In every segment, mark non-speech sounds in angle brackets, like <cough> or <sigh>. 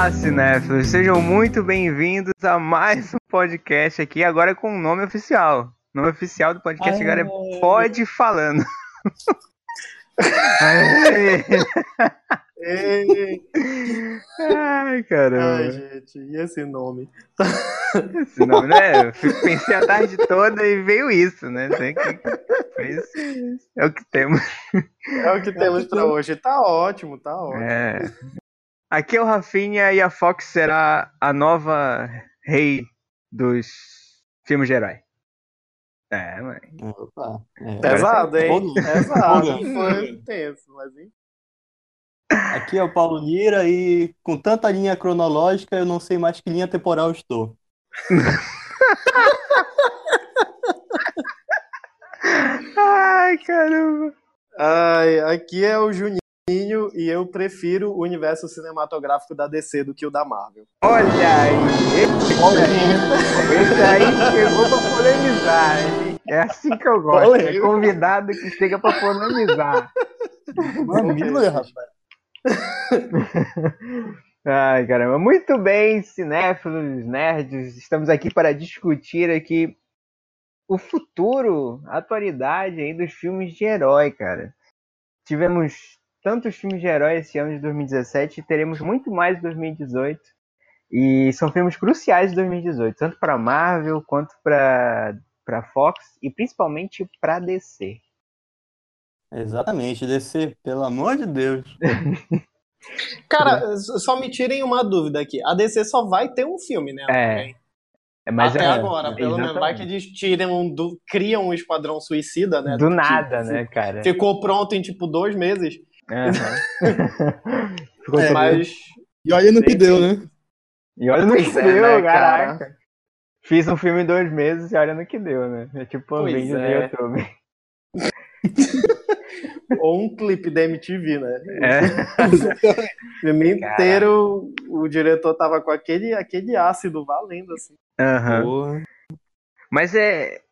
Olá, cinéfilos! Sejam muito bem-vindos a mais um podcast aqui, agora com o um nome oficial. O nome oficial do podcast agora é Pode Falando. Ai, caramba. Ai, gente, e esse nome? Esse nome, né? Eu pensei a tarde toda e veio isso, né? É o que temos. É o que temos pra <laughs> hoje. Tá ótimo, tá ótimo. É. Aqui é o Rafinha e a Fox será a nova rei dos filmes de herói. É, mãe. Opa. É. Pesado, hein? Pesado. Foi intenso, mas hein? Aqui é o Paulo Nira e com tanta linha cronológica eu não sei mais que linha temporal estou. <laughs> Ai, caramba. Ai, aqui é o Juninho e eu prefiro o universo cinematográfico da DC do que o da Marvel. Olha aí! Olha aí! Esse aí chegou pra polemizar, hein? É assim que eu gosto. É convidado que chega pra polemizar. Mamilo, rapaz. <laughs> Ai, caramba. Muito bem, cinéfilos, nerds. Estamos aqui para discutir aqui o futuro, a atualidade aí dos filmes de herói, cara. Tivemos tantos filmes de herói esse ano de 2017 e teremos muito mais em 2018. E são filmes cruciais de 2018, tanto para Marvel quanto para para Fox e principalmente para DC. Exatamente, DC, pelo amor de Deus. <laughs> Cara, só me tirem uma dúvida aqui. A DC só vai ter um filme, né? É. é mas Até é, agora, pelo menos vai que eles tiram, do, criam um esquadrão suicida, né? Do, do nada, tipo, né, cara? Ficou pronto em tipo dois meses. Uhum. <laughs> é, mas. E olha no que deu, né? E olha no que é, deu, né, caraca. Cara? Fiz um filme em dois meses e olha no que deu, né? É tipo um pois vídeo é. no YouTube. <laughs> Ou um clipe da MTV, né? É. <laughs> o filme inteiro, o diretor tava com aquele, aquele ácido valendo, assim. Uhum. Mas é.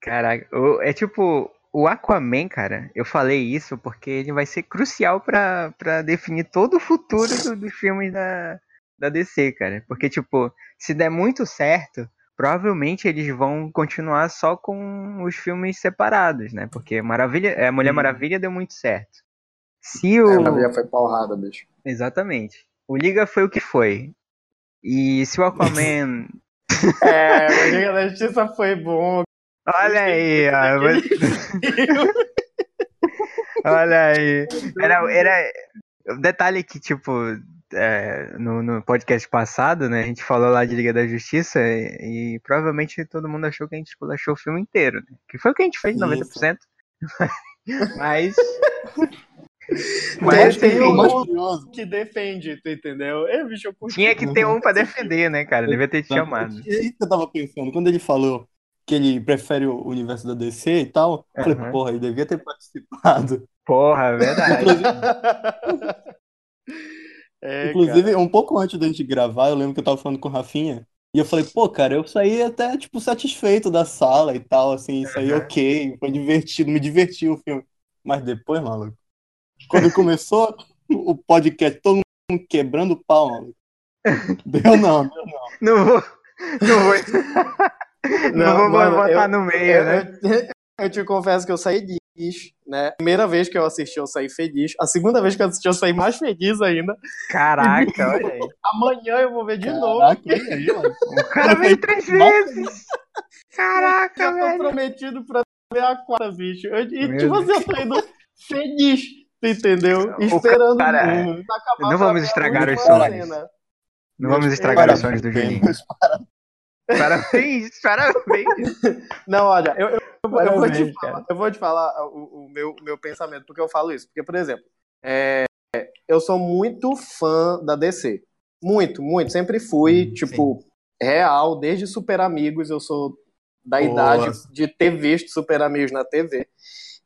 Caraca, é tipo. O Aquaman, cara, eu falei isso porque ele vai ser crucial para definir todo o futuro do, dos filmes da, da DC, cara. Porque, tipo, se der muito certo, provavelmente eles vão continuar só com os filmes separados, né? Porque Maravilha, a é, Mulher Maravilha deu muito certo. Se o... É, a Maravilha foi porrada, bicho. Exatamente. O Liga foi o que foi. E se o Aquaman... <laughs> é, o Liga da Justiça foi bom. Olha aí, ó. <laughs> Olha aí. Era, era... Detalhe que, tipo, é, no, no, podcast passado, né? A gente falou lá de Liga da Justiça e, e provavelmente todo mundo achou que a gente esculachou o filme inteiro, né? Que foi o que a gente fez, 90%. <laughs> Mas. <laughs> Mas tem um que defende, tu entendeu? É, bicho, eu Tinha que ter um pra defender, né, cara? Devia ter te chamado. É isso que eu tava pensando. Quando ele falou que ele prefere o universo da DC e tal, eu falei, porra, ele devia ter participado. Porra, é verdade. <laughs> É, Inclusive, um pouco antes da gente gravar, eu lembro que eu tava falando com o Rafinha. E eu falei, pô, cara, eu saí até, tipo, satisfeito da sala e tal, assim, saí ok, foi divertido, me diverti o filme. Mas depois, maluco, quando começou o podcast, todo mundo quebrando o pau, maluco. <laughs> Deu não, deu não. Não vou. Não vou. <laughs> Não, não vou mano, botar eu, no meio, eu, né? Eu, eu te confesso que eu saí de feliz, né? Primeira vez que eu assisti, eu saí feliz. A segunda vez que eu assisti, eu saí mais feliz ainda. Caraca, olha aí. Amanhã eu vou ver de Caraca, novo. Aí, <laughs> o cara veio três vezes. Caraca, eu velho. tô prometido pra ver a quarta, bicho. Eu, e tipo assim, eu tô indo feliz, entendeu? Esperando cara, muito. Não vamos estragar os sonhos. Não vamos estragar os sonhos do Juninho. Parabéns, parabéns. Não, olha, eu, eu, parabéns, eu, vou, te falar, eu vou te falar o, o meu, meu pensamento, porque eu falo isso. Porque, por exemplo, é, eu sou muito fã da DC. Muito, muito. Sempre fui, hum, tipo, sim. real, desde Super Amigos, eu sou da Boa. idade de ter visto Super Amigos na TV.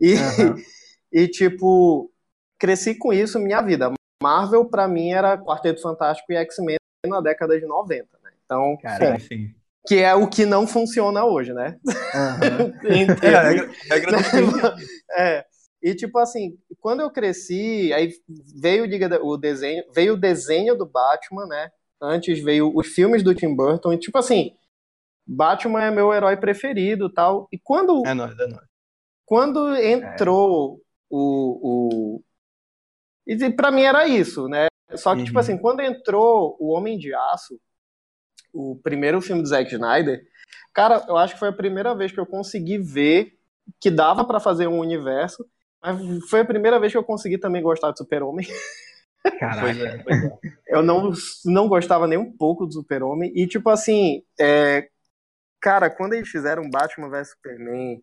E, uhum. <laughs> e, tipo, cresci com isso minha vida. Marvel, pra mim, era Quarteto Fantástico e X-Men na década de 90, né? Então, Caraca, sim que é o que não funciona hoje, né? Uhum. <laughs> é, é, <laughs> é, E tipo assim, quando eu cresci, aí veio o desenho, veio o desenho do Batman, né? Antes veio os filmes do Tim Burton, e tipo assim, Batman é meu herói preferido, tal. E quando É nóis, é nóis. Quando entrou é. o, o e para mim era isso, né? Só que, tipo uhum. tipo assim, quando entrou o Homem de Aço, o primeiro filme do Zack Snyder, cara, eu acho que foi a primeira vez que eu consegui ver que dava para fazer um universo, mas foi a primeira vez que eu consegui também gostar de Super-Homem. <laughs> Caraca. Pois é, pois é. Eu não, não gostava nem um pouco do Super-Homem. E, tipo assim, é... cara, quando eles fizeram Batman vs Superman,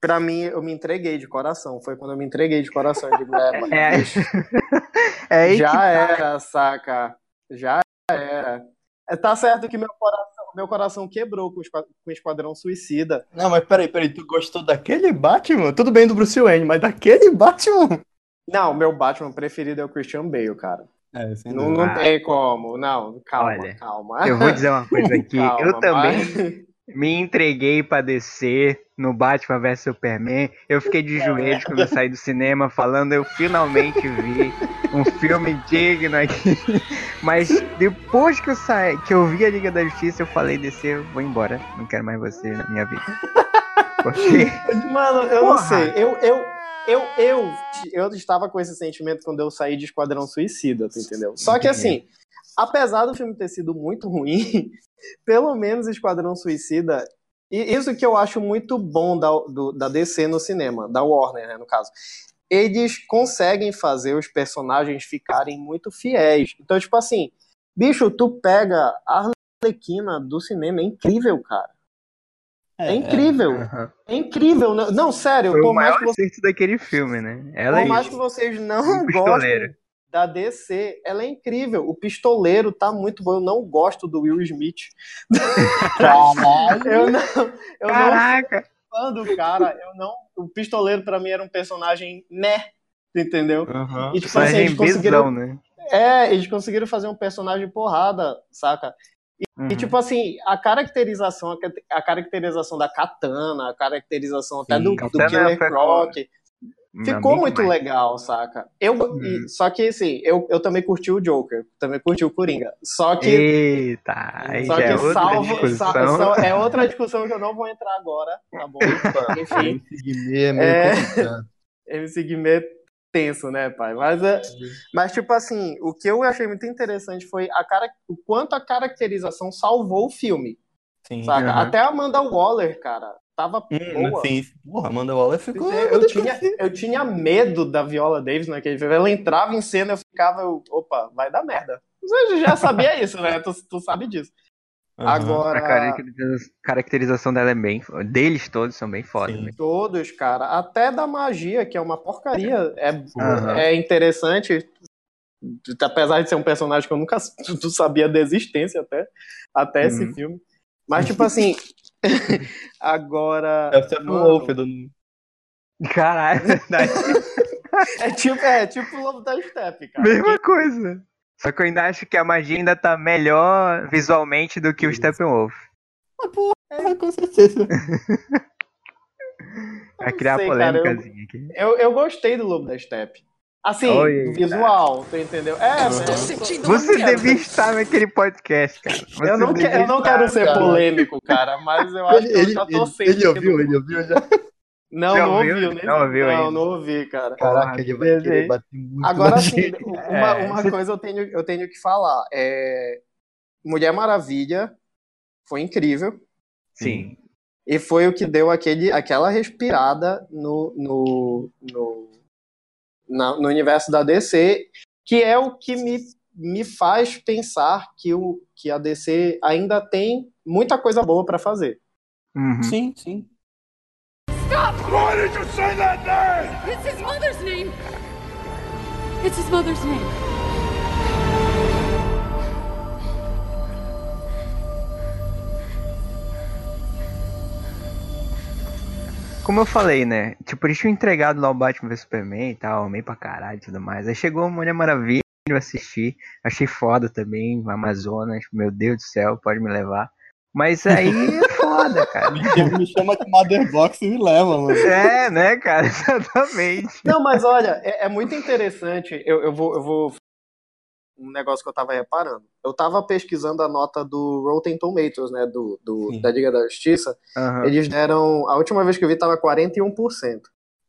pra mim, eu me entreguei de coração. Foi quando eu me entreguei de coração. Eu digo, é, <laughs> é, <laughs> é já tá. era, saca? Já era. É, tá certo que meu coração, meu coração quebrou com o Esquadrão Suicida. Não, mas peraí, peraí, tu gostou daquele Batman? Tudo bem do Bruce Wayne, mas daquele Batman? Não, meu Batman preferido é o Christian Bale, cara. É, não, não tem como. Não, calma, Olha, calma. Eu vou dizer uma coisa <laughs> aqui. calma, eu também mas... me entreguei pra descer no Batman vs Superman. Eu fiquei de joelhos quando eu saí do cinema falando, eu finalmente vi um filme digno aqui. Mas depois que eu saí, que eu vi a Liga da Justiça, eu falei descer, vou embora. Não quero mais você na minha vida. Porque... <laughs> Mano, eu Porra. não sei. Eu, eu, eu, eu, eu estava com esse sentimento quando eu saí de Esquadrão Suicida, tu entendeu? Só que assim, apesar do filme ter sido muito ruim, <laughs> pelo menos Esquadrão Suicida e isso que eu acho muito bom da, do, da DC no cinema, da Warner, né, no caso. Eles conseguem fazer os personagens ficarem muito fiéis. Então, tipo assim, bicho, tu pega a Arlequina do cinema, é incrível, cara. É, é incrível. É, é incrível. Não, não sério, Foi por mais que você... daquele filme, né? Ela por é mais isso. que vocês não gostem da DC, ela é incrível. O pistoleiro tá muito bom. Eu não gosto do Will Smith. Caralho. <laughs> eu não, eu Caraca. não fã do cara. Eu não, o pistoleiro para mim era um personagem né, entendeu? Uhum. E tipo assim, eles conseguiram, né? É, eles conseguiram fazer um personagem porrada, saca? E, uhum. e, tipo assim, a caracterização, a caracterização da Katana, a caracterização Sim, até do, do Killer Croc, Ficou muito mais. legal, saca? Eu, hum. e, só que, assim, eu, eu também curti o Joker, também curti o Coringa. Só que. Eita, só que é salvo, discussão. é outra discussão que eu não vou entrar agora, tá bom? <laughs> <laughs> Enfim. MC Guimê é meio é... MC <laughs> Guimê tenso, né, pai? Mas, é... mas, tipo assim, o que eu achei muito interessante foi a cara... o quanto a caracterização salvou o filme. Sim, saca? Uhum. Até a Amanda Waller, cara, tava hum, boa. Sim, porra, Amanda Waller ficou. Eu, tinha, eu tinha medo da Viola Davis naquele filme. Ela entrava em cena, eu ficava, eu, opa, vai dar merda. Você já sabia isso, né? Tu, tu sabe disso. Uhum. Agora. A caracterização dela é bem. Deles todos são bem foda. Sim, todos, cara. Até da magia, que é uma porcaria. É, uhum. é interessante. Apesar de ser um personagem que eu nunca <laughs> tu sabia da existência até, até uhum. esse filme. Mas, tipo assim, <laughs> Agora. Deve ser um Wolf do. Caralho, <laughs> <laughs> é tipo, é tipo o Lobo da Steppe, cara. Mesma coisa. Só que eu ainda acho que a magia ainda tá melhor visualmente do que o Steppenwolf. Ah, porra, é, com certeza. Vai criar sei, polêmicazinha eu, aqui. Eu, eu gostei do Lobo da Steppe. Assim, Oi, visual, tu entendeu? É, eu tô sentindo Você devia estar naquele podcast, cara. Você eu não, que, eu não quero ser cara. polêmico, cara, mas eu acho ele, que eu já tô sentindo. Ele ouviu, ele ouviu já. Não, não ouviu, né? Não ouviu, não, não ouvi, cara. Caraca, ele vai querer bater muito Agora sim, <laughs> uma, é. uma coisa eu tenho, eu tenho que falar. É... Mulher Maravilha foi incrível. Sim. E foi o que deu aquele, aquela respirada no, no, no na, no universo da DC, que é o que me, me faz pensar que, o, que a DC ainda tem muita coisa boa para fazer. Uhum. Sim, sim. Stop! Why did you say that name? It's his mother's name. It's his mother's name. Como eu falei, né? Tipo, eles tinham entregado lá o Batman vs Superman e tal, amei pra caralho e tudo mais. Aí chegou a Mulher Maravilha, eu assisti, achei foda também, Amazonas, meu Deus do céu, pode me levar. Mas aí <laughs> foda, cara. Me chama de Motherbox e me leva, mano. É, né, cara? <laughs> Exatamente. Não, mas olha, é, é muito interessante. Eu, eu, vou, eu vou. Um negócio que eu tava reparando. Eu tava pesquisando a nota do Rotten Tomatoes, né? Do, do da Liga da Justiça. Uhum. Eles deram. A última vez que eu vi tava 41%.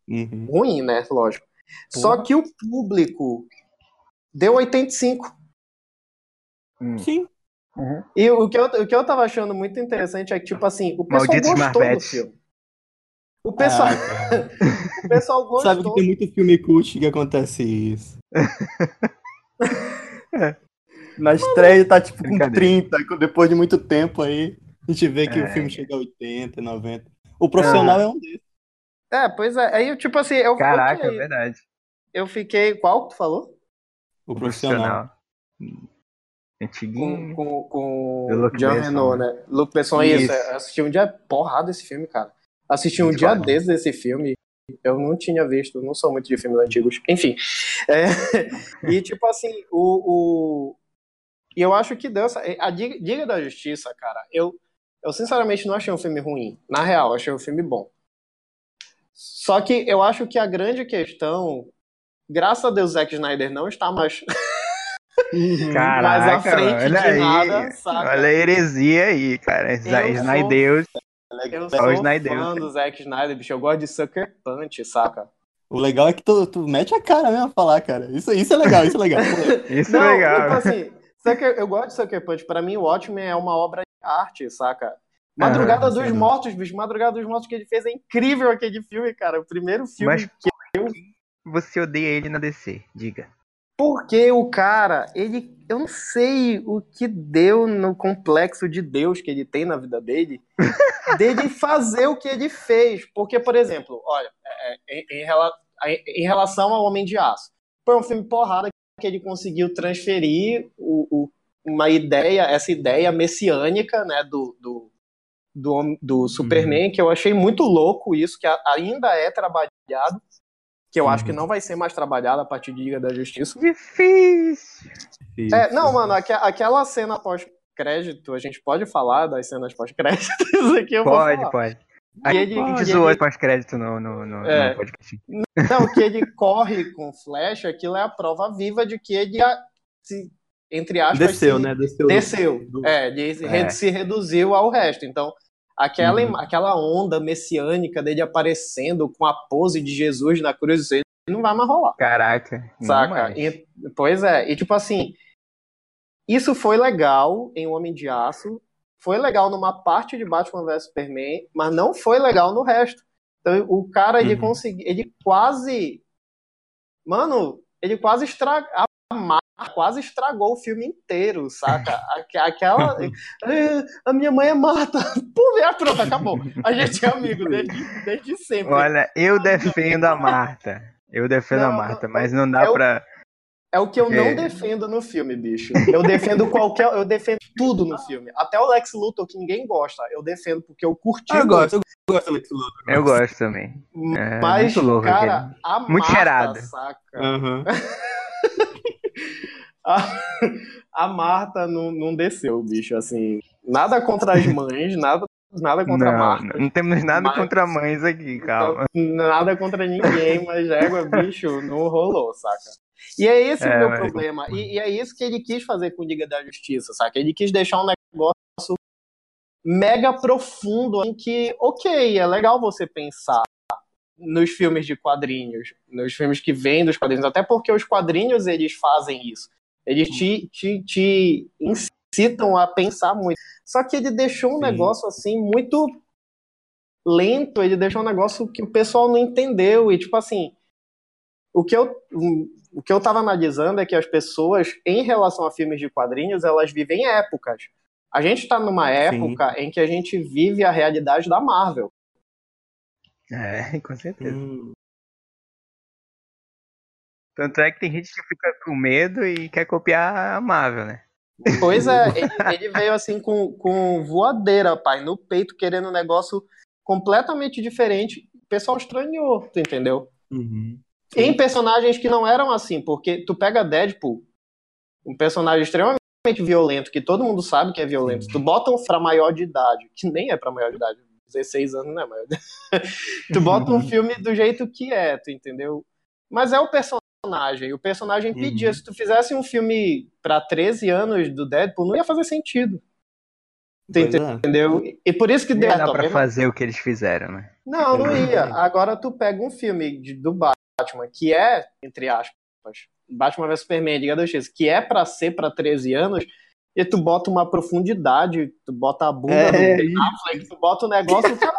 Uhum. Ruim, né? Lógico. Só que o público deu 85%. Hum. Sim. Uhum. E o que, eu, o que eu tava achando muito interessante é que, tipo assim, o pessoal Malditos gostou do Marbetes. filme. O pessoal, Ah, cara. <laughs> o pessoal gostou. Sabe que tem muito filme cult que acontece isso. <laughs> Na estreia tá tipo com Brincadeira. 30, e depois de muito tempo aí, a gente vê que É. o filme chega a 80, 90. O profissional é um desses. É, pois é. Aí, tipo assim, eu, Caraca, é ok, verdade. eu fiquei. Qual que tu falou? O profissional. Com, Antiguinho. com, com Luc Jean Renault, né? Luc Besson, isso. Isso. eu Assisti um dia porrada esse filme, cara. Assisti um Muito dia bom. desses desse filme. Eu não tinha visto, não sou muito de filmes antigos. Enfim. É, <laughs> e tipo assim, o, o. E eu acho que deu essa. A Diga da Justiça, cara, eu, eu sinceramente não achei um filme ruim. Na real, achei um filme bom. Só que eu acho que a grande questão. Graças a Deus, Zack Snyder não está mais Caraca, <laughs> mais à frente olha de aí. nada, saca? Olha a heresia aí, cara. Snydeus. Eu Só o sou Snyder. fã do Zack Snyder, bicho. Eu gosto de Sucker Punch, saca? O legal é que tu, tu mete a cara mesmo a falar, cara. Isso, isso é legal, isso é legal. <laughs> Isso Não, é legal. tipo assim, Sucker, eu gosto de Sucker Punch. Pra mim, o Watchmen é uma obra de arte, saca? Madrugada Ah, dos. Mortos, bicho. Madrugada dos Mortos que ele fez é incrível aquele filme, cara. O primeiro filme Mas que... você odeia ele na DC, diga. Porque o cara, ele... Eu não sei o que deu no complexo de Deus que ele tem na vida dele, <laughs> dele fazer o que ele fez. Porque, por exemplo, olha, é, é, em, em em relação ao Homem de Aço, foi um filme porrada que ele conseguiu transferir o, o- uma ideia, essa ideia messiânica, né, do, do, do, do Superman, que eu achei muito louco isso, que ainda é trabalhado, que eu acho que Uhum. não vai ser mais trabalhado a partir de Liga da Justiça. Difícil. É, não, mano, aque- aquela cena pós-crédito, a gente pode falar das cenas pós-créditos <laughs> aqui, eu vou Pode, falar. pode. E ele, A gente zoou ele- pós-crédito no, no, no, É. no podcast. não, que ele corre com flecha, aquilo é a prova viva de que ele, a- se, entre aspas, Desceu, se- né? Desceu. Desceu. do- É, ele se É. se reduziu ao resto. Então, aquela, Uhum. aquela onda messiânica dele aparecendo com a pose de Jesus na cruz, isso aí não vai mais rolar. Caraca. Saca? E- pois é, e tipo assim, isso foi legal em Homem de Aço, foi legal numa parte de Batman vs Superman, mas não foi legal no resto. Então o cara, ele Uhum. conseguiu, ele quase, mano, ele quase estragou, a Marta quase estragou o filme inteiro, saca? Aque- Aquela, <laughs> "Ah, a minha mãe é Marta, pô, é, pronto, acabou. A gente é amigo desde, desde sempre. Olha, eu defendo a Marta. Eu defendo a Não, Marta, mas não dá eu- pra. É o que eu não É. defendo no filme, bicho. Eu defendo qualquer. Eu defendo tudo no filme. Até o Lex Luthor, que ninguém gosta, eu defendo porque eu curti. Eu muito. gosto, eu gosto do Lex Luthor. Eu gosto também. É, Mas, muito louco cara, aquele. a Muito Marta, cheirado. saca? Aham. <laughs> A, a Marta não, não desceu, bicho. Assim, nada contra as mães, nada, nada contra a Não, Marta. não, não temos nada Mas- contra mães aqui, calma. Nada contra ninguém, mas égua, bicho, não rolou, saca? E é esse É, o meu mas- problema. E, <laughs> e é isso que ele quis fazer com Liga da Justiça, saca? Ele quis deixar um negócio mega profundo em que, ok, é legal você pensar nos filmes de quadrinhos, nos filmes que vêm dos quadrinhos, até porque os quadrinhos eles fazem isso. Eles te, te, te incitam a pensar muito. Só que ele deixou um Sim. negócio assim muito lento, ele deixou um negócio que o pessoal não entendeu. E, tipo assim, o que eu, o que eu tava analisando é que as pessoas, em relação a filmes de quadrinhos, elas vivem épocas. A gente tá numa época em que a gente vive a realidade da Marvel. É, <laughs> com certeza. Hum. Tanto é que tem gente que fica com medo e quer copiar a Marvel, né? Pois é, <laughs> ele, ele veio assim com, com voadeira, pai, no peito, querendo um negócio completamente diferente. O pessoal estranhou, tu entendeu? Uhum. Em personagens que não eram assim, porque tu pega Deadpool, um personagem extremamente violento, que todo mundo sabe que é violento, tu bota um pra maior de idade, que nem é pra maior de idade, 16 anos não é maior de <laughs> Tu bota um <laughs> filme do jeito que é, tu entendeu? Mas é o personagem, o personagem pedia. Uhum. Se tu fizesse um filme pra 13 anos do Deadpool, não ia fazer sentido. É. entendeu? É. E por isso que deu. Não dá pra fazer o que eles fizeram, né? Não, não ia. Agora tu pega um filme de, do Batman, que é, entre aspas, Batman vs Superman, Liga da Justiça, que é para ser para 13 anos, e tu bota uma profundidade, tu bota a bunda é, no Affleck, tu bota o negócio, o cara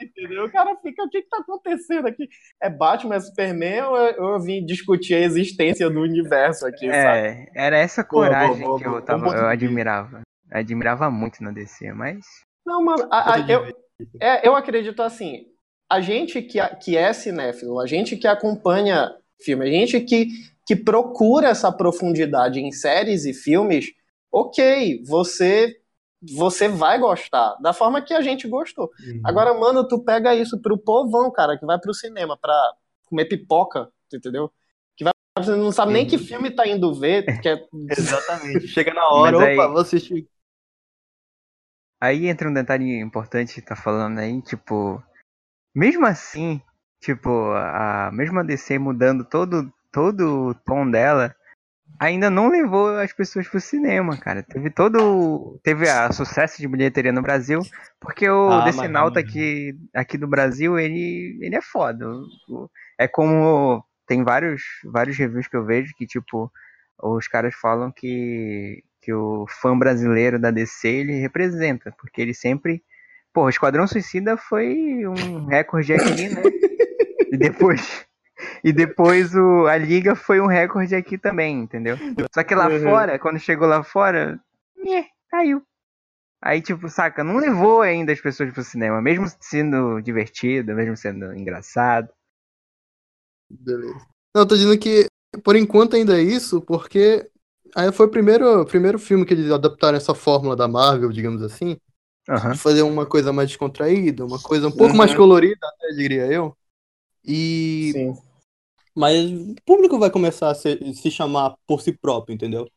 entendeu? O cara fica, o que que tá acontecendo aqui? É Batman, é Superman ou eu, eu vim discutir a existência do universo aqui, é, sabe? Era essa coragem boa, boa, boa, que eu, tava, eu admirava. admirava muito na DC, mas... Não, mano, a, a, eu, é, eu acredito assim, a gente que, que é cinéfilo, a gente que acompanha filme. A gente que, que procura essa profundidade em séries e filmes, ok, você você vai gostar da forma que a gente gostou. Uhum. Agora, mano, tu pega isso pro povão, cara, que vai pro cinema pra comer pipoca, entendeu? Que vai, você não sabe uhum. nem que uhum. filme tá indo ver. <laughs> Que é... Exatamente. Chega na hora, aí, opa, vou assistir. Aí entra um detalhe importante que tá falando aí, tipo, mesmo assim, Tipo, a mesma DC mudando todo, todo o tom dela, ainda não levou as pessoas pro cinema, cara. Teve todo. Teve a sucesso de bilheteria no Brasil, porque o ah, Decenalta aqui, aqui do Brasil, ele, ele é foda. É como. Tem vários, vários reviews que eu vejo que, tipo, os caras falam que, que o fã brasileiro da DC ele representa, porque ele sempre. Pô, Esquadrão Suicida foi um recorde aqui, né? <laughs> E depois. E depois o, a liga foi um recorde aqui também, entendeu? Só que lá uhum. fora, quando chegou lá fora, nhê, caiu. Aí, tipo, saca, não levou ainda as pessoas pro cinema, mesmo sendo divertido, mesmo sendo engraçado. Beleza. Não, tô dizendo que por enquanto ainda é isso, porque aí foi o primeiro, primeiro filme que eles adaptaram essa fórmula da Marvel, digamos assim. Uhum. De fazer uma coisa mais descontraída, uma coisa um pouco uhum. mais colorida, até diria eu. E. Sim. Mas o público vai começar a se, se chamar por si próprio, entendeu?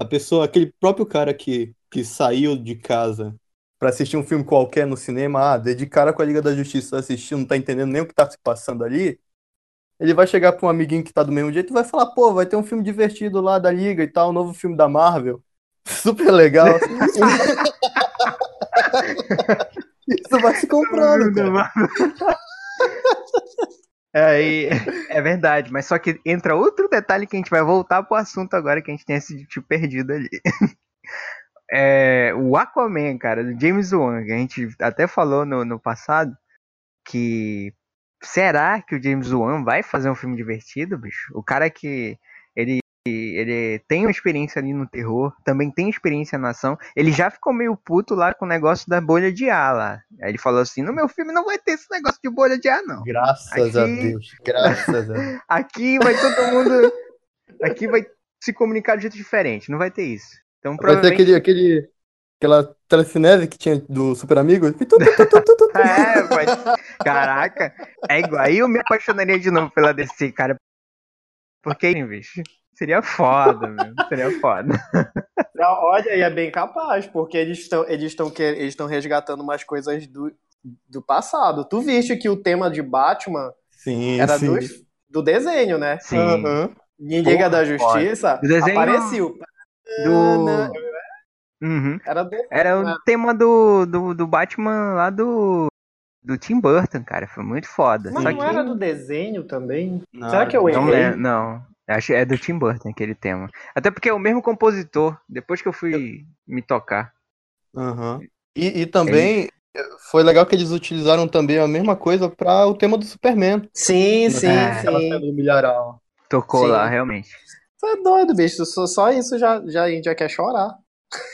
A pessoa, aquele próprio cara que, que saiu de casa para assistir um filme qualquer no cinema, ah, de cara com a Liga da Justiça assistindo, não tá entendendo nem o que tá se passando ali, ele vai chegar pra um amiguinho que tá do mesmo jeito e vai falar, pô, vai ter um filme divertido lá da Liga e tal, um novo filme da Marvel. <laughs> Super legal. Assim. <laughs> Isso vai se comprando, cara. <laughs> Aí, <laughs> é verdade, mas só que entra outro detalhe que a gente vai voltar pro assunto agora que a gente tem esse tipo perdido ali. <laughs> É, o Aquaman, cara, do James Wan, que a gente até falou no, no passado, que será que o James Wan vai fazer um filme divertido, bicho? O cara que ele ele tem uma experiência ali no terror, também tem experiência na ação. Ele já ficou meio puto lá com o negócio da bolha de ar lá. Aí ele falou assim: no meu filme não vai ter esse negócio de bolha de ar, não. Graças aqui... a Deus. Graças a Deus. <laughs> aqui vai todo mundo. Aqui vai se comunicar de jeito diferente, não vai ter isso. Então, vai ter aquele, aquele, aquela telecinese que tinha do Super Amigo. <laughs> é. Caraca, é igual. Aí eu me apaixonaria de novo pela DC, cara. Porque, bicho. Seria foda, meu. Seria foda. Olha, e é bem capaz, porque eles estão eles estão eles estão resgatando umas coisas do, do passado. Tu viste que o tema de Batman sim, era sim. Do, do desenho, né? Sim. Uhum. Em Liga da Justiça desenho... apareceu. Do... Uhum. Era, do... era o né? tema do, do, do Batman lá do do Tim Burton, cara. Foi muito foda. Mas Só não que... era do desenho também? Não, Será que eu errei? Não, não. Acho é do Tim Burton aquele tema. Até porque é o mesmo compositor, depois que eu fui me tocar. Uhum. E, e também Ele... foi legal que eles utilizaram também a mesma coisa para o tema do Superman. Sim, sim, é. sim. Do milharal. Tocou sim. lá, realmente. Você é doido, bicho. Só, só isso já, já, a gente já quer chorar.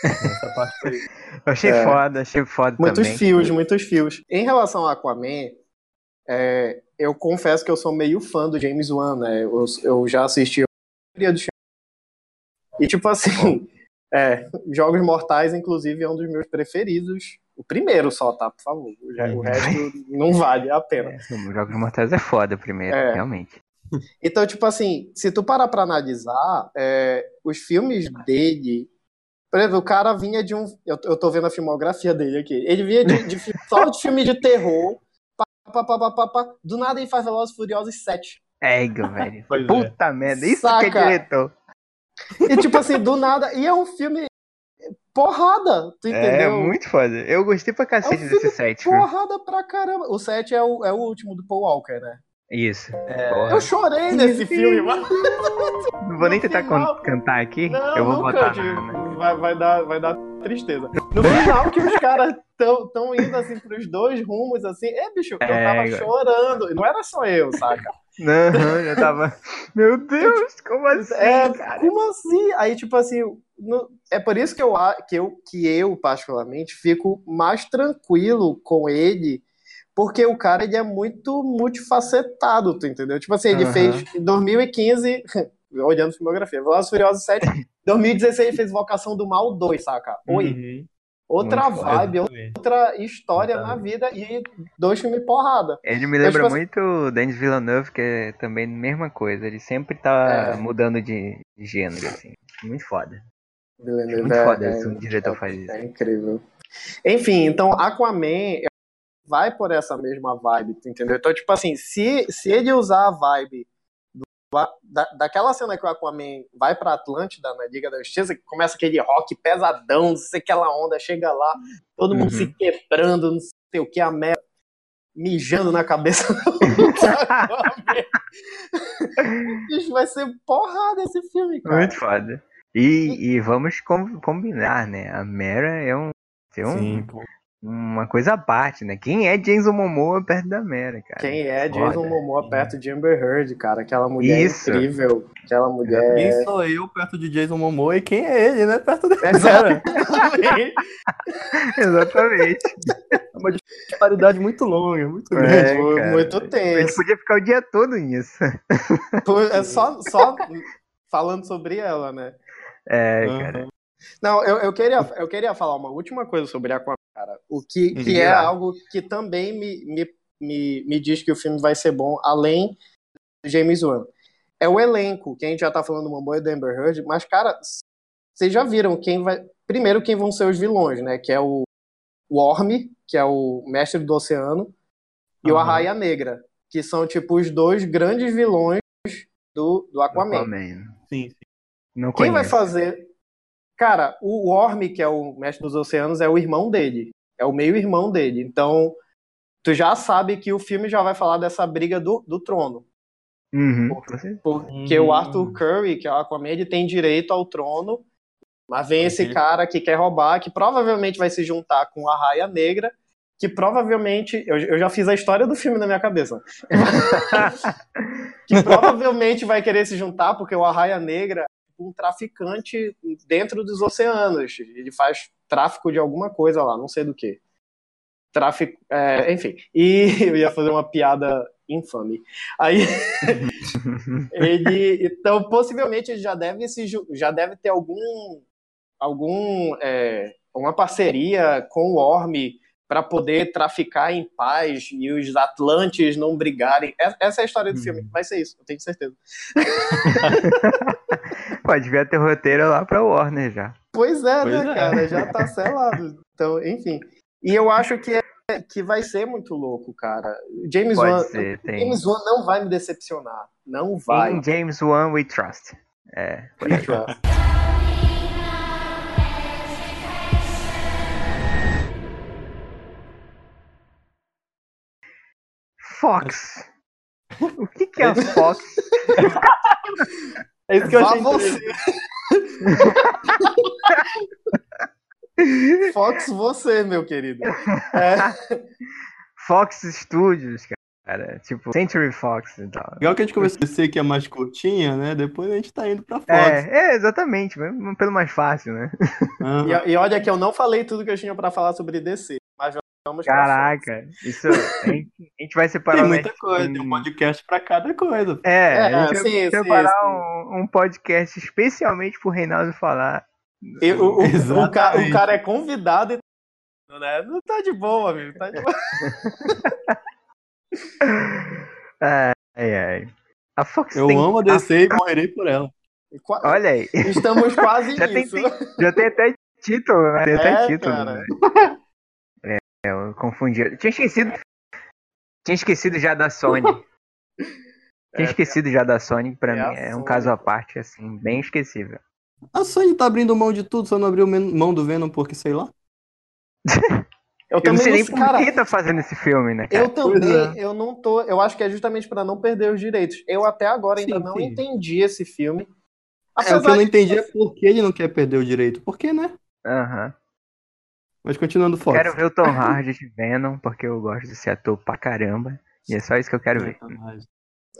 Essa parte foi... achei é. foda, achei foda muitos também. Muitos fios, muitos fios. Em relação ao Aquaman, é, eu confesso que eu sou meio fã do James Wan, né? Eu, eu já assisti a maioria dos E, tipo assim, <laughs> é, Jogos Mortais, inclusive, é um dos meus preferidos. O primeiro só, tá? Por favor. O, o resto <laughs> não vale a pena. É, Jogos Mortais é foda o primeiro, é. realmente. Então, tipo assim, se tu parar pra analisar, é, os filmes dele Por exemplo, o cara vinha de um. Eu, eu tô vendo a filmografia dele aqui. Ele vinha de, de só de filme de terror. Pá, pá, pá, pá, pá, do nada ele faz Velozes Furiosos 7. <laughs> É, velho. Pois Puta é. merda, isso Saca. que é diretor. E tipo assim, do nada. E é um filme porrada, tu é, entendeu? É muito foda. Eu gostei pra cacete é um desse set. Porrada pra caramba. O set é o, é o último do Paul Walker, né? Isso. É, eu chorei nesse filme, <laughs> mano. Não vou nem tentar final, cantar aqui. Não, eu vou botar. Cante, vai, vai, dar, vai dar tristeza. No final, que os caras tão, tão indo assim pros dois rumos, assim. É, bicho, eu é, tava chorando. Não era só eu, saca? Não, já tava. <laughs> Meu Deus, como assim? É, cara? como assim? Aí, tipo assim, no, é por isso que eu, que, eu, que eu, particularmente, fico mais tranquilo com ele, porque o cara ele é muito multifacetado, tu entendeu? Tipo assim, ele uhum. fez em 2015, olhando filmografia, Velozes Furiosos 7, 2016 ele fez Vocação do Mal 2, saca? Oi. Uhum. Outra muito vibe, outra história na vida e dois filmes porrada. Ele me lembra tipo, muito Denis Villeneuve, que é também a mesma coisa. Ele sempre tá é. mudando de gênero, assim. Muito foda. Villeneuve muito é, foda é, um diretor é, faz isso. É incrível. Enfim, então Aquaman vai por essa mesma vibe, entendeu? Então, tipo assim, se, se ele usar a vibe da, daquela cena que o Aquaman vai pra Atlântida, na Liga da Justiça, que começa aquele rock pesadão, não sei aquela onda, chega lá, todo mundo uhum. se quebrando, não sei o que, a merda mijando na cabeça Isso <laughs> vai ser porrada esse filme, cara. Muito foda. E, e vamos combinar, né? A Mera é um. É um, Sim, uma coisa à parte, né? Quem é Jason Momoa perto da Mera, cara? Quem é Foda. Jason Momoa perto de Amber Heard, cara? Aquela mulher Isso. incrível. Aquela mulher. Quem sou eu perto de Jason Momoa e quem é ele, né? Perto da Mera. <laughs> <laughs> Exatamente. É uma disparidade muito longa, muito é, grande. É, muito tenso. A gente podia ficar o dia todo nisso. É só, só <laughs> falando sobre ela, né? É, uhum. cara. Não, eu, eu, queria, eu queria falar uma última coisa sobre Aquaman, cara. O que, que é algo que também me, me, me, me diz que o filme vai ser bom, além do James Wan. É o elenco, que a gente já tá falando uma boa do Amber Heard, mas, cara, vocês já viram quem vai. Primeiro, quem vão ser os vilões, né? Que é o Worm, que é o mestre do oceano, e uhum. o Arraia Negra, que são, tipo, os dois grandes vilões do, do Aquaman. Aquaman. Sim, sim. Não Quem vai fazer? Cara, o Orm, que é o mestre dos oceanos, é o irmão dele. É o meio-irmão dele. Então, tu já sabe que o filme já vai falar dessa briga do, do trono. Uhum. Porque, porque uhum. o Arthur Curry, que é o Aquaman, ele tem direito ao trono, mas vem esse cara que quer roubar, que provavelmente vai se juntar com a Raia Negra, que provavelmente. Eu, eu já fiz a história do filme na minha cabeça. <laughs> que provavelmente vai querer se juntar, porque o Arraia Negra um traficante dentro dos oceanos. Ele faz tráfico de alguma coisa lá, não sei do que. Tráfico, é, enfim. E <laughs> eu ia fazer uma piada infame. Aí <laughs> ele, então possivelmente ele já deve se já deve ter algum algum é, uma parceria com o Orme para poder traficar em paz e os Atlantes não brigarem. Essa é a história do filme. Uhum. Vai ser isso, eu tenho certeza. <laughs> Pode ver até roteiro lá pra Warner já. Pois é, pois né, é. cara? Já tá selado. Então, enfim. E eu acho que, é, que vai ser muito louco, cara. James Pode Wan, ser, tem... James Wan não vai me decepcionar. Não vai. In James Wan we trust. É, we trust. Fox. <laughs> O que, que é a Fox? <laughs> É isso que eu achei você. <laughs> Fox você, meu querido. É. Fox Studios, cara. Tipo, Century Fox e tal. Igual que a gente começou a ser que é mais curtinha, né? Depois a gente tá indo pra Fox. É, é exatamente. Pelo mais fácil, né? Uhum. E, e, olha que eu não falei tudo que eu tinha pra falar sobre DC. Vamos Caraca, isso a gente, a gente, vai separar. Tem muita coisa, tem um podcast para cada coisa. É, é a gente sim, vai separar sim, um, um, podcast especialmente pro Reinaldo falar. E, o, o, o, cara, o, cara, é convidado e né? não tá de boa, amigo. Tá de boa. <laughs> ai, ai. A Fox Eu tem... amo a DC a... e morrerei por ela. Olha aí. Estamos quase <laughs> já nisso. Tem, já tem até título, né? Tem até É, título, cara. né? <laughs> É, eu confundi. Eu tinha esquecido. Tinha esquecido já da Sony. <laughs> Tinha É, esquecido já da Sony, pra é mim é um Sony. caso à parte, assim, bem esquecível. A Sony tá abrindo mão de tudo, só não abriu mão do Venom porque, sei lá. <laughs> Eu Eu não também sei nem não sei, por cara. que tá fazendo esse filme, né, cara? Eu também, Pois eu não tô. Eu acho que é justamente pra não perder os direitos. Eu até agora ainda Sim, não sim. entendi esse filme. É, o que eu não de- entendi é por que ele não quer perder o direito. Por quê, né? Aham. Mas continuando Fox. Quero ver o Tom Hardy de Venom, porque eu gosto desse ator pra caramba. E é só isso que eu quero ver.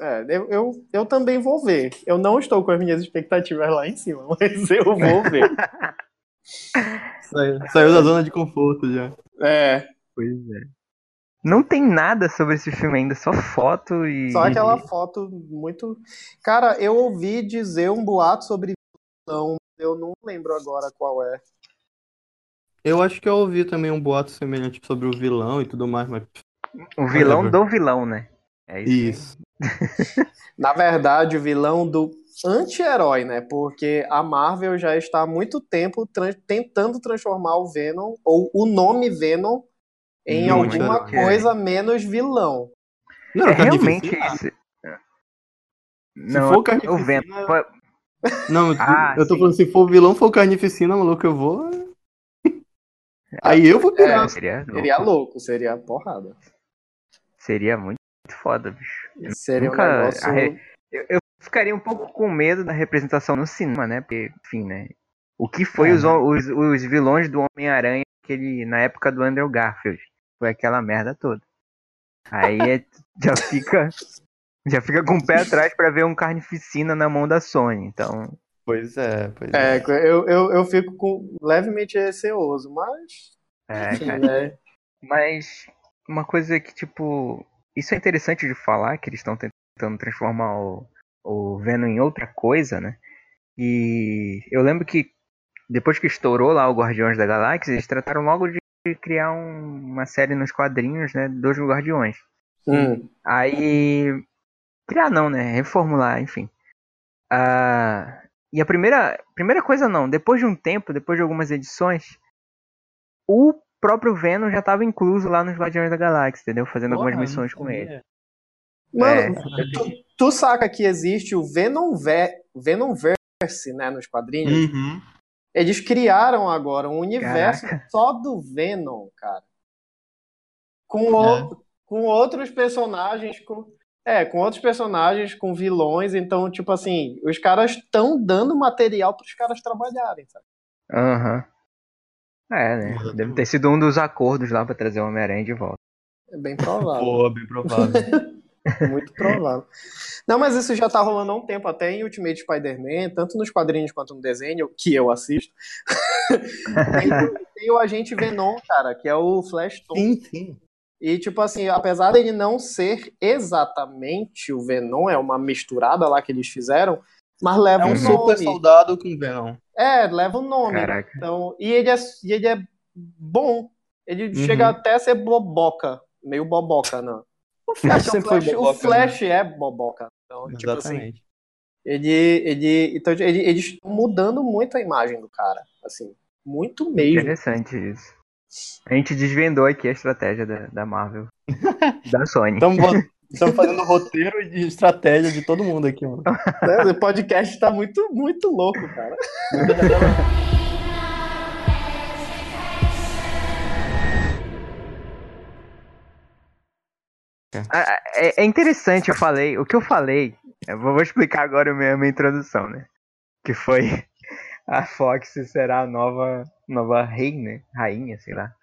É, eu, eu, eu também vou ver. Eu não estou com as minhas expectativas lá em cima, <laughs> mas eu vou ver. <laughs> Saiu, saiu da zona de conforto já. É, Pois é. Não tem nada sobre esse filme ainda, só foto e. só aquela foto muito. Cara, eu ouvi dizer um boato sobre vilão, eu não lembro agora qual é. Eu acho que eu ouvi também um boato semelhante sobre o vilão e tudo mais, mas. O vilão Whatever. do vilão, né? É isso. Isso. <laughs> Na verdade, o vilão do anti-herói, né? Porque a Marvel já está há muito tempo tran- tentando transformar o Venom, ou o nome Venom, em Num alguma anti-herói. coisa menos vilão. Não É era realmente carnificina? isso. Se Não, for o carnificina. Venom. Pô, Não, Ah, eu tô sim. falando, se for vilão, for carnificina, maluco, eu vou. Aí eu vou pirar. É, seria, louco. Seria louco, seria porrada. Seria muito foda, bicho. Seria Nunca- um negócio. re- Eu, eu ficaria um pouco com medo da representação no cinema, né? Porque, enfim, né? O que foi É, os, né? os, os vilões do Homem-Aranha aquele, na época do Andrew Garfield? Foi aquela merda toda. Aí é- já fica. Já fica com o pé atrás pra ver um carnificina na mão da Sony. Então. Pois é, pois É, eu, eu, eu fico com, levemente receoso, mas. É, enfim, cara. né? Mas uma coisa que, tipo, isso é interessante de falar, que eles estão tentando transformar o, o Venom em outra coisa, né? E eu lembro que depois que estourou lá o Guardiões da Galáxia, eles trataram logo de criar um- uma série nos quadrinhos, né? Dos Guardiões. Hum. Aí. Criar não, né? Reformular, enfim. Ah, e a primeira, primeira coisa não, depois de um tempo, depois de algumas edições, o próprio Venom já estava incluso lá nos Guardiões da Galáxia, entendeu? Fazendo algumas Porra, missões não com ele. Mano, É. tu, tu saca que existe o Venom Ver, Venomverse, né, nos quadrinhos? Uhum. Eles criaram agora um universo Caraca. só do Venom, cara. Com, o- com outros personagens, com, é, com outros personagens, com vilões. Então, tipo assim, os caras estão dando material para os caras trabalharem, sabe? Aham. É, né? Deve ter sido um dos acordos lá pra trazer o Homem-Aranha de volta. É bem provável. Pô, bem provável. <laughs> Muito provável. Não, mas isso já tá rolando há um tempo, até em Ultimate Spider-Man, tanto nos quadrinhos quanto no desenho, que eu assisto. <laughs> tem, tem o agente Venom, cara, que é o Flash Thompson. sim, sim. E, tipo assim, apesar dele não ser exatamente o Venom, é uma misturada lá que eles fizeram, mas leva É um um super nome. soldado com Venom. É, leva um nome. Caraca. Então, e ele é, e ele é bom. Ele Uhum. chega até a ser boboca. Meio boboca, <laughs> não. O Flash o Flash, foi o boboca, Flash é boboca. Então, né? tipo assim, Exatamente. ele, ele, então, ele, eles estão mudando muito a imagem do cara. Assim, muito mesmo. Interessante isso. A gente desvendou aqui a estratégia da, da Marvel. <laughs> da Sony. Estamos <laughs> Estamos fazendo roteiro de estratégia de todo mundo aqui, mano. <laughs> O podcast tá muito, muito louco, cara. Ah, É, é interessante, eu falei. O que eu falei, eu vou explicar agora a minha, minha introdução, né? Que foi a Fox será a nova, nova rei, né? Rainha, sei lá.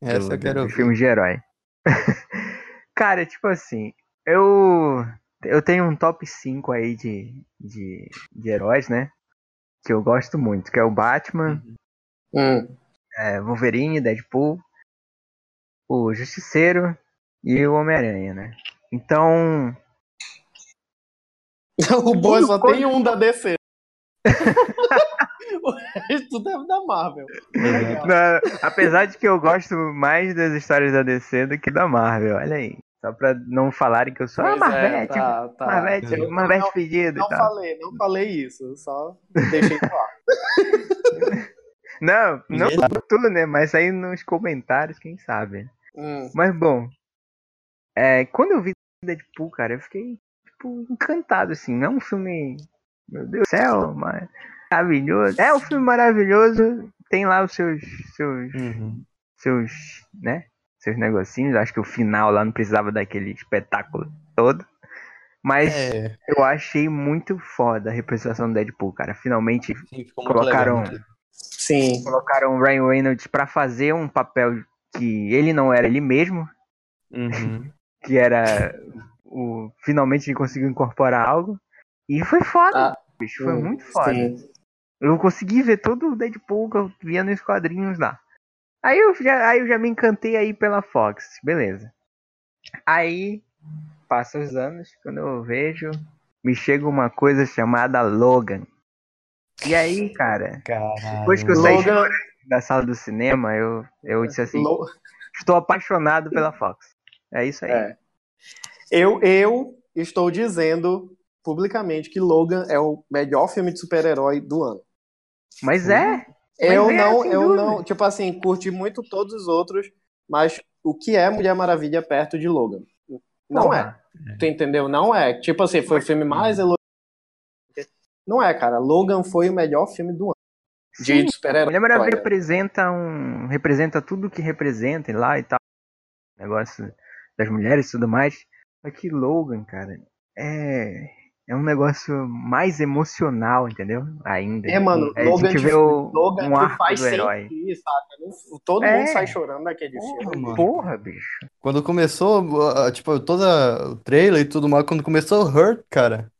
Essa do, eu quero dos ouvir. filmes de herói. <laughs> Cara, tipo assim, eu eu tenho um top 5 aí de, de, de heróis, né? Que eu gosto muito, que é o Batman, Hum. é, Wolverine, Deadpool, o Justiceiro e o Homem-Aranha, né? Então, <laughs> O Boa só tem um da DC. <laughs> o resto deve da Marvel. Na- apesar de que eu gosto mais das histórias da DC do que da Marvel, olha aí. Só pra não falarem que eu sou ah, Pois é, Marvete, tá, tá. Marvete, Eu Marvete não- pedido Não e tal. falei, não falei isso, só deixei claro. <laughs> Não, não tudo, né? Mas aí nos comentários, quem sabe. Hum. Mas bom, é, quando eu vi Deadpool, cara, eu fiquei, tipo, encantado, assim. Não é um filme, meu Deus do céu, mas maravilhoso. É um filme maravilhoso, tem lá os seus, seus, uhum. seus, né? Seus negocinhos. Acho que o final lá não precisava daquele espetáculo todo. Mas é. eu achei muito foda a representação do Deadpool, cara. Finalmente Sim, colocaram. Legal, né? Sim. Colocaram o Ryan Reynolds para fazer um papel que ele não era ele mesmo. Uhum. Que era o. Finalmente ele conseguiu incorporar algo. E foi foda, ah, bicho. Foi muito foda. Sim. Eu consegui ver todo o Deadpool que eu via nos quadrinhos lá. Aí eu já, aí eu já me encantei aí pela Fox, beleza. Aí passa os anos, quando eu vejo, me chega uma coisa chamada Logan. E aí, cara, Caralho. depois que eu saí Logan... da sala do cinema, eu, eu disse assim, Lo... estou apaixonado pela Fox. É isso aí. É. Eu, eu estou dizendo publicamente que Logan é o melhor filme de super-herói do ano. Mas é. Eu mas é, não, eu dúvida. não, tipo assim, curti muito todos os outros, mas o que é Mulher Maravilha perto de Logan? Não Porra. é. Tu entendeu? Não é. Tipo assim, foi o filme mais elogiado. Não é, cara. Logan foi o melhor filme do ano. De super-herói. Mulher Maravilha representa um. representa tudo que representa lá e tal. Negócio das mulheres e tudo mais. Aqui Logan, cara, é é um negócio mais emocional, entendeu? Ainda. É, mano, é, Logan, te vê o, Logan um arco faz do herói. saca? Todo é. mundo sai chorando daquele porra, filme. Mano. Porra, bicho. Quando começou, tipo, toda o trailer e tudo mais, quando começou o Hurt, cara,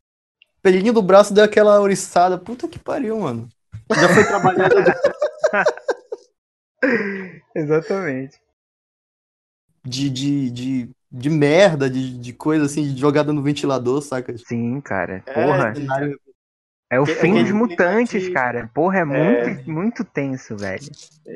o pelinho do braço deu aquela oriçada. Puta que pariu, mano. Já foi trabalhando. <laughs> Exatamente. De, de, de de merda, de, de coisa assim, de jogada no ventilador, saca? Sim, cara. É, Porra. É, é o fim dos mutantes, de... cara. Porra, é, é, muito, muito tenso, velho.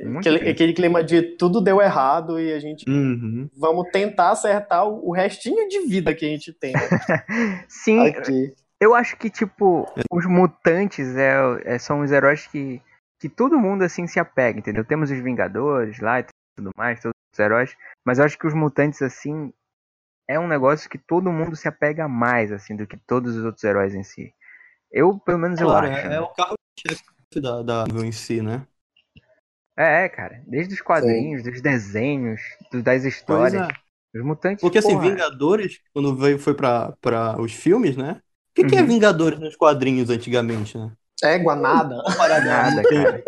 Muito aquele, tenso. aquele clima de tudo deu errado e a gente uhum. vamos tentar acertar o, restinho de vida que a gente tem. Né? <laughs> Sim. Aqui. Eu acho que, tipo, os mutantes é, é, são os heróis que, que todo mundo, assim, se apega, entendeu? Temos os Vingadores lá e tudo mais, todos os heróis. Mas eu acho que os mutantes, assim, é um negócio que todo mundo se apega mais, assim, do que todos os outros heróis em si. Eu, pelo menos, claro, eu acho. É, né? é o carro-chefe da, da em si, né? É, cara. Desde os quadrinhos, Sim. dos desenhos, das histórias. É. Os mutantes. Porque assim, porra. assim, Vingadores, quando veio, foi pra, pra os filmes, né? O que, uhum. que é uhum. Vingadores nos quadrinhos antigamente, né? Égua, nada. Nada, cara.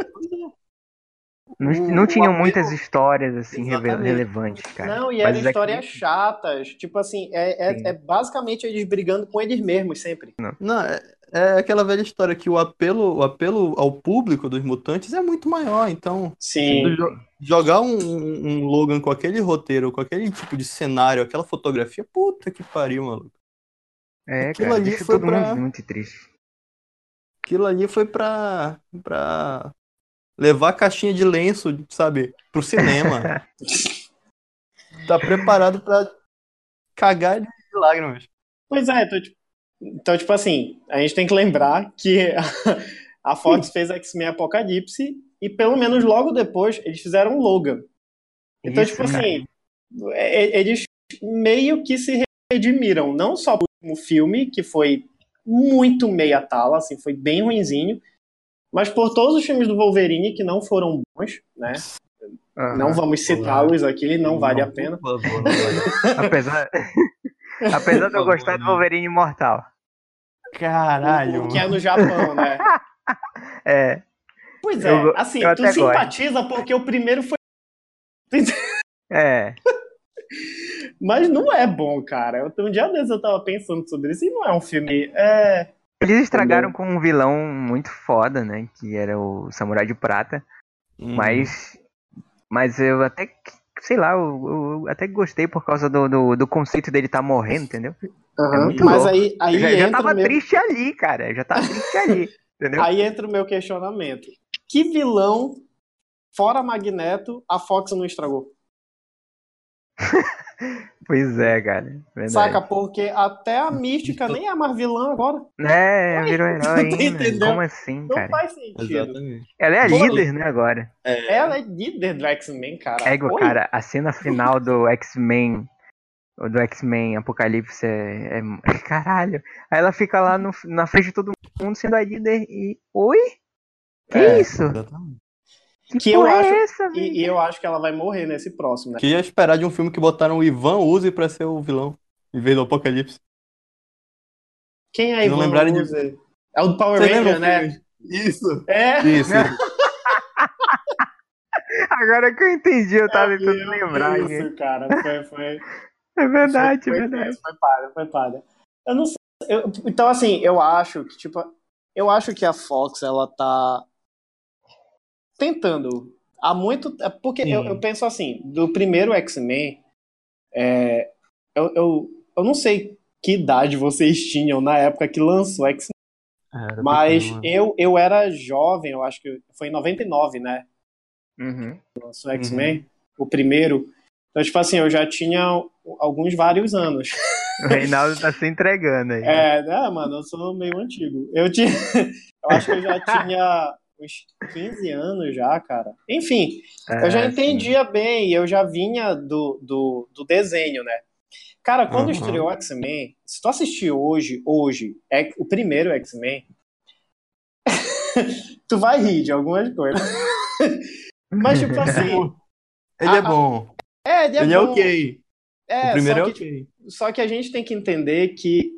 Não, não tinham muitas histórias assim Exatamente. relevantes, cara. Não, e eram histórias aqui... chatas. Tipo assim, é, é, é, basicamente eles brigando com eles mesmos sempre. Não, não é, é, aquela velha história que o apelo, o apelo ao público dos mutantes é muito maior. Então, Sim. jogar um, um Logan com aquele roteiro, com aquele tipo de cenário, aquela fotografia, puta que pariu, maluco. É, Aquilo cara, ali foi pra... muito triste. Aquilo ali foi pra, pra levar a caixinha de lenço, sabe, pro cinema. <laughs> tá preparado para cagar de lágrimas. Pois é, então tipo, então, tipo assim, a gente tem que lembrar que <laughs> a Fox fez X-Men Apocalipse e pelo menos logo depois eles fizeram Logan. Então, Isso, tipo cara. assim, é, é, eles meio que se redimiram, não só o filme, que foi muito meia tala, assim, foi bem ruinzinho, mas por todos os filmes do Wolverine que não foram bons, né? Uhum, não vamos citá-los aqui, não, não vale a pena. Favor, vale. <laughs> apesar, apesar de eu gostar do Wolverine Imortal. Caralho. O, que é no <laughs> Japão, né? <laughs> É. Pois é, eu, assim, eu tu simpatiza gosto. porque o primeiro foi. É. Mas não é bom, cara. Um dia desses eu tava pensando sobre isso e não é um filme. É eles estragaram com um vilão muito foda, né? Que era o Samurai de Prata. Hum. Mas. Mas eu até. Sei lá, eu, eu até gostei por causa do, do, do conceito dele estar tá morrendo, entendeu? Uhum. É muito mas louco. aí, aí já, já tava meu... triste ali, cara. Já tava triste ali. <laughs> Entendeu? Aí entra o meu questionamento. Que vilão, fora Magneto, a Fox não estragou? <laughs> <laughs> Pois é, cara. Verdade. Saca? Porque até a mística nem é mais vilã agora. É, virou <laughs> herói. Como assim, Não cara? faz sentido. Exatamente. Ela é a Pô, líder, né, agora. Ela é líder do X-Men, cara. É igual, Oi? cara, a cena final do X-Men, o do X-Men Apocalipse é, é- Caralho. Aí ela fica lá no- na frente de todo mundo sendo a líder e. Oi? Que É. isso? Exatamente. Que, Que eu porra acho- é essa? E, e eu acho que ela vai morrer nesse próximo, né? Que ia esperar de um filme que botaram o Ivan Uzi pra ser o vilão, em vez do Apocalipse. Quem é Se não Ivan lembrarem de- Uzi? É o do Power Você Ranger, né? filme? Isso. É. Isso. <laughs> Agora que eu entendi, eu tava tentando Meu lembrar. Gente. cara. Foi, foi, <laughs> É verdade, é foi, verdade. tenso, foi palha, foi palha. Eu não sei. eu- então, assim, eu acho que, tipo, eu acho que a Fox, ela tá tentando. Há muito. Porque eu, eu penso assim, do primeiro X-Men, é, eu, eu, eu não sei que idade vocês tinham na época que lançou X-Men. Era Mas pequeno, mano. eu, eu era jovem, eu acho que foi em 99, né? Uhum. Lançou X-Men, o primeiro. Então, tipo assim, eu já tinha alguns vários anos. O Reinaldo tá se entregando aí. É, né, mano, eu sou meio antigo. Eu tinha. <laughs> Eu acho que eu já <laughs> tinha uns 15 anos já, cara. Enfim, eu já É, entendia bem, eu já vinha do, do, do desenho, né? Cara, quando Uhum. estreou X-Men, se tu assistir hoje, hoje, é o primeiro X-Men, <laughs> tu vai rir de algumas coisas. <laughs> Mas, tipo <laughs> assim, Ele é Ah, bom. é, ele é, Ele é bom. ok. É, o primeiro só é que, ok. Só que a gente tem que entender que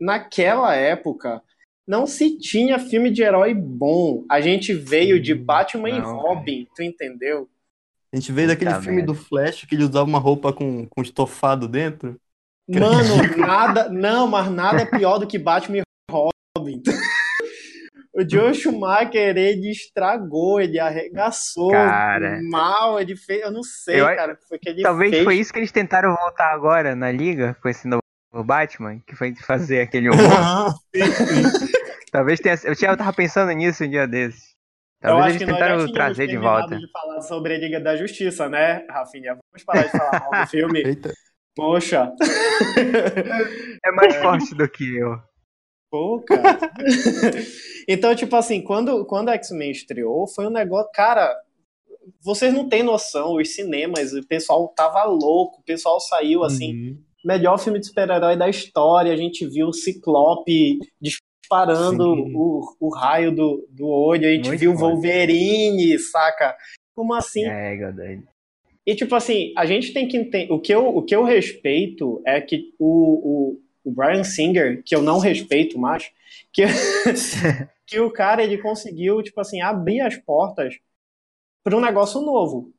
naquela época não se tinha filme de herói bom. A gente veio de Batman e não, Robin, tu entendeu? A gente veio daquele filme merda. do Flash que ele usava uma roupa com, com estofado dentro. Mano, <laughs> nada. Não, mas nada é pior do que Batman e Robin. <laughs> O Joe Schumacher, ele estragou, ele arregaçou Cara. mal, ele fez. Eu não sei, Eu- cara, foi que ele Talvez fez. foi isso que eles tentaram voltar agora na liga com esse novo Batman, que foi fazer aquele <laughs> humor. Talvez tenha. Eu, tinha, eu tava pensando nisso um dia desses. Talvez eles que nós já tentaram trazer de volta. de falar sobre a Liga da Justiça, né, Rafinha? Vamos parar de falar mal do filme. Eita. Poxa. É mais forte do que eu. Pô, cara. então, tipo assim, quando, quando a X-Men estreou, foi um negócio. Cara, vocês não têm noção, os cinemas, o pessoal tava louco, o pessoal saiu assim. Uhum. Melhor filme de super-herói da história. A gente viu o Ciclope disparando o, o raio do, do olho. A gente Muito viu o. Wolverine, saca? Como assim? É, Godoy. E tipo assim, a gente tem que entender. O que eu, o que eu respeito é que o, o, o Brian Singer, que eu não respeito mais, que, <laughs> que o cara ele conseguiu, tipo assim, abrir as portas para um negócio novo.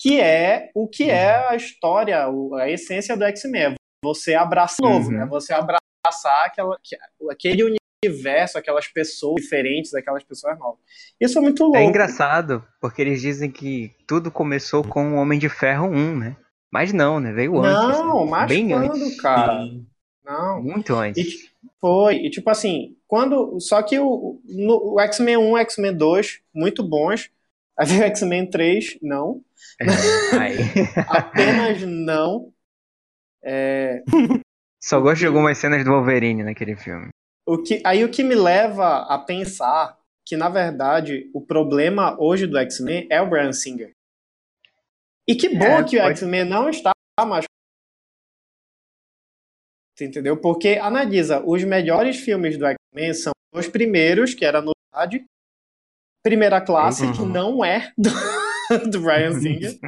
Que é o que é a história, a essência do X-Men. Você abraça o novo, Uhum. né? Você abraçar aquela, que- aquele universo, aquelas pessoas diferentes, aquelas pessoas novas. Isso é muito louco. É engraçado, porque eles dizem que tudo começou com o Homem de Ferro 1, né? Mas não, né? Veio antes. Não, né? mas Bem quando, antes. cara? Não. Muito antes. E, foi, e tipo assim, quando. Só que o, no- o X-Men 1 e X-Men 2, muito bons. Aí veio X-Men 3, não. É. Apenas não. É, Só gosto de algumas cenas do Wolverine naquele filme. o que, aí o que me leva a pensar que, na verdade, o problema hoje do X-Men é o Brian Singer. E que bom É, que o X-Men não está mais. Entendeu? Porque analisa, os melhores filmes do X-Men são os primeiros, que era novidade. Primeira classe, que Uhum. não é do, <laughs> do Brian Singer.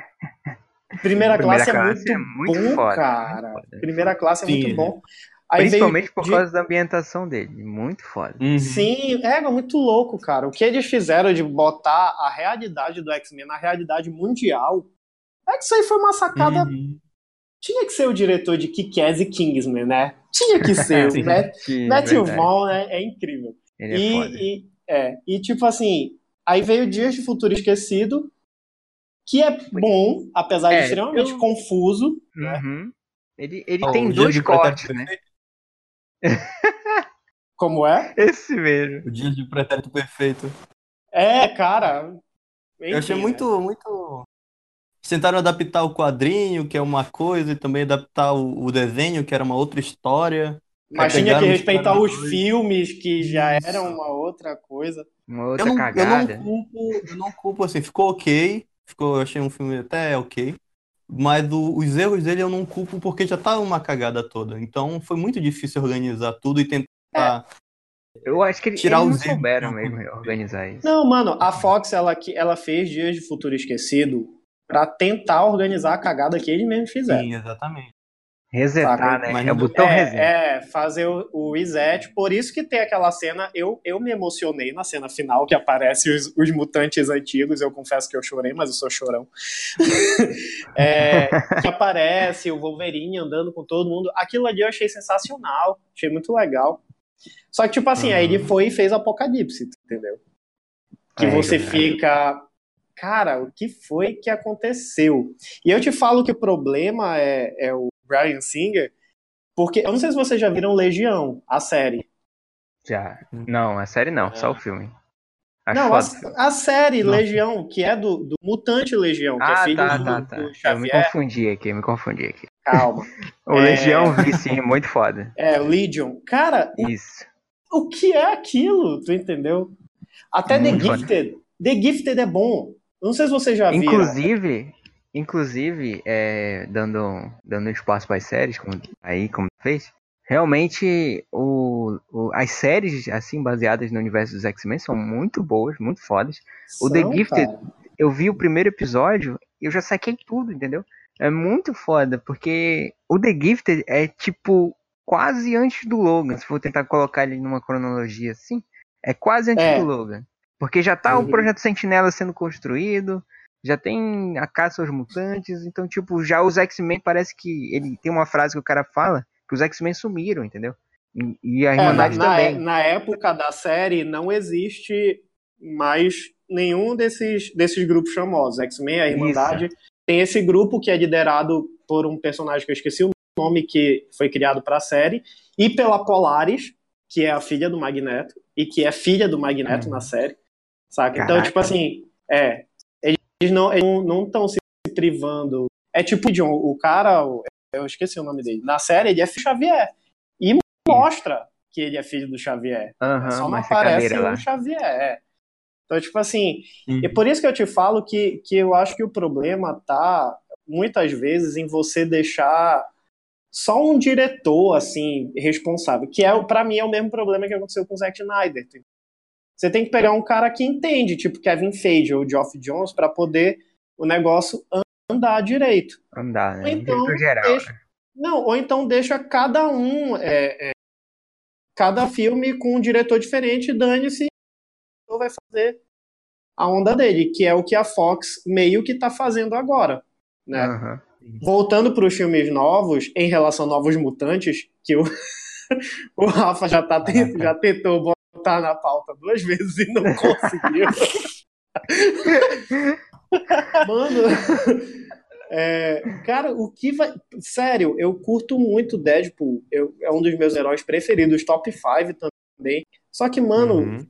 Primeira, Primeira classe, Classe é é muito, muito bom, foda, cara. muito foda. Primeira classe é Sim, muito bom. Aí Principalmente por de- causa da ambientação dele. Muito foda. Uhum. Sim, é, é muito louco, cara. O que eles fizeram de botar a realidade do X-Men na realidade mundial. É que isso aí foi uma sacada. Uhum. Tinha que ser o diretor de Kick-Ass e Kingsman, né? Tinha que ser. <laughs> Sim. o Matt, Que, Matthew Vaughn né? é incrível. Ele é e, foda. e, é, e tipo assim, aí veio Dias de Futuro Esquecido, que é bom, apesar de É, extremamente eu- confuso. Uhum. Ele, ele Ó, tem dois cortes, né? Como é? Esse mesmo. O Dia de Pretérito Perfeito. É, cara. Eu achei muito, muito. tentaram adaptar o quadrinho, que é uma coisa, e também adaptar o, o desenho, que era uma outra história. Mas tinha que respeitar os filmes, que já eram uma outra coisa. Uma outra Eu não, eu cagada. não culpo, eu não culpo, assim, ficou ok, ficou, eu achei um filme até ok, mas o- os erros dele eu não culpo porque já tava uma cagada toda, então foi muito difícil organizar tudo e tentar, Eu acho que eles Tirar não souberam mesmo organizar isso. Não, mano, a Fox, ela, que- ela fez Dias de Futuro Esquecido pra tentar organizar a cagada que eles mesmos fizeram. sim, exatamente. Resetar, Saca? né? Mas é o botão reset. É, é, fazer o, o reset. Por isso que tem aquela cena. Eu, eu me emocionei na cena final que aparece os, os mutantes antigos. Eu confesso que eu chorei, mas eu sou chorão. <laughs> É, que aparece o Wolverine andando com todo mundo. Aquilo ali eu achei sensacional. Achei muito legal. Só que, tipo assim, aí ele foi e fez Apocalipse, entendeu? Que É, você fica. Cara, o que foi que aconteceu? E eu te falo que o problema é, é o Brian Singer, porque eu não sei se vocês já viram Legião, a série. Já. Não, a série não, só o É. filme. Acho não, foda a, o a série Não. Legião, que é do, do Mutante Legião, que é Ah, filho tá, do, tá, do tá. Eu me Xavier. confundi aqui, me confundi aqui. Calma. <laughs> O É. Legião vi sim, muito foda. É, Legion. Cara, Isso. o que é aquilo? Tu entendeu? Até The Muito foda. Gifted. The Gifted é bom. Eu não sei se vocês já viram. Inclusive, inclusive, é, dando, dando espaço para as séries, como, aí como fez, realmente o, o- as séries assim baseadas no universo dos X-Men são muito boas, muito fodas. o The São, Gifted- cara. Eu vi o primeiro episódio e eu já saquei tudo, entendeu? É muito foda, porque o The Gifted é tipo quase antes do Logan, se for tentar colocar ele numa cronologia assim, é quase antes É. do Logan. Porque já tá Uhum. o projeto Sentinela sendo construído, já tem a caça aos mutantes, então tipo, já os X-Men parece que ele tem uma frase que o cara fala que os X-Men sumiram, entendeu? E, e a É, na, Irmandade na- também. na época da série não existe mais nenhum desses, desses grupos famosos. X-Men, a Irmandade. Tem esse grupo que é liderado por um personagem que eu esqueci o nome, que foi criado para a série, e pela Polaris, que é a filha do Magneto, e que é filha do Magneto Uhum. na série. Saca? Então, tipo assim, é. Eles não estão não, se privando. É tipo o John, o cara, eu esqueci o nome dele. Na série, ele é filho do Xavier. E mostra que ele é filho do Xavier. Aham, Só não aparece o Xavier. é. Então, tipo assim, Uhum. e por isso que eu te falo que, que eu acho que o problema tá muitas vezes em você deixar só um diretor assim responsável, que é para mim é o mesmo problema que aconteceu com o Zack Snyder. Você tem que pegar um cara que entende, tipo Kevin Feige ou Geoff Jones, para poder o negócio andar direito. Andar, né? Então, geral. deixa- Não, ou então deixa cada um, é, é, cada filme com um diretor diferente, dane-se, vai fazer a onda dele, que é o que a Fox meio que tá fazendo agora, né? Aham. Voltando para os filmes novos, em relação a Novos Mutantes, que o, <laughs> o Rafa já, tá, já tentou botar na pauta duas vezes e não <laughs> conseguiu. Mano, é, cara, o que vai. Sério, eu curto muito Deadpool. Eu, é um dos meus heróis preferidos, top 5 também. Só que, mano, Uhum.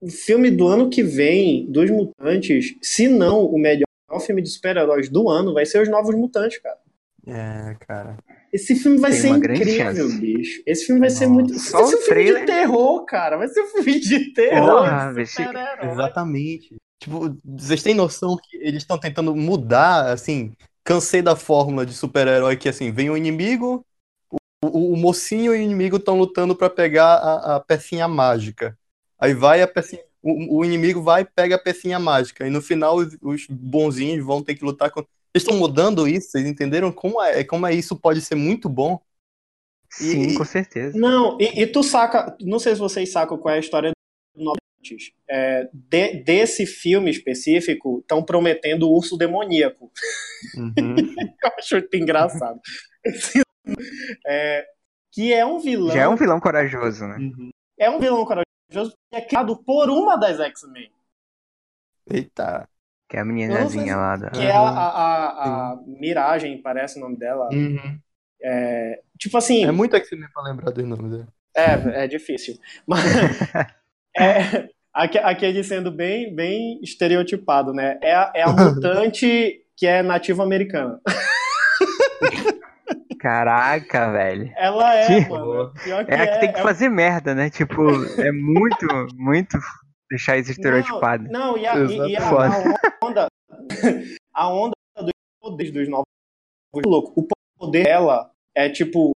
o filme do ano que vem, dos Mutantes, se não o melhor filme de super-heróis do ano, vai ser Os Novos Mutantes, cara. É, cara. Esse filme vai Tem ser incrível, bicho. Esse filme vai ser Nossa. muito. Só Vai ser um o filme de trailer. terror, cara. Vai ser um filme de terror. Porra, bicho. super-herói. Exatamente. Tipo, vocês têm noção que eles estão tentando mudar, assim, cansei da fórmula de super-herói que, assim, vem o inimigo, o, o- o mocinho e o inimigo estão lutando pra pegar a, a pecinha mágica. Aí vai a pecinha, o, o inimigo vai e pega a pecinha mágica. E no final os, os bonzinhos vão ter que lutar com... Estão mudando isso, vocês entenderam como é, como é isso pode ser muito bom? Sim, E- com certeza. Não, e, e tu saca. Não sei se vocês sacam qual é a história do. É, de- desse filme específico, estão prometendo o urso demoníaco. Uhum. <laughs> Eu acho engraçado. É, que é um vilão. Já é um vilão corajoso, né? Uhum. é um vilão corajoso que é criado por uma das X-Men. Eita. Que é a meninazinha lá da. Que é a, a, a, a Miragem, parece o nome dela. Uhum. Tipo assim. É muito X-Men pra lembrar dos nomes. né? É, é difícil. <laughs> Mas é, aque- aquele sendo bem, bem estereotipado, né? É a, é a <laughs> mutante que é nativa americana. <laughs> Caraca, velho. Ela é, Que- mano. Pior que É a que é, tem que é- fazer merda, né? Tipo, é muito, muito deixar isso estereotipado. Não, não, e a, e- e a- a onda, <laughs> a onda dos poderes dos novos louco. O poder dela é tipo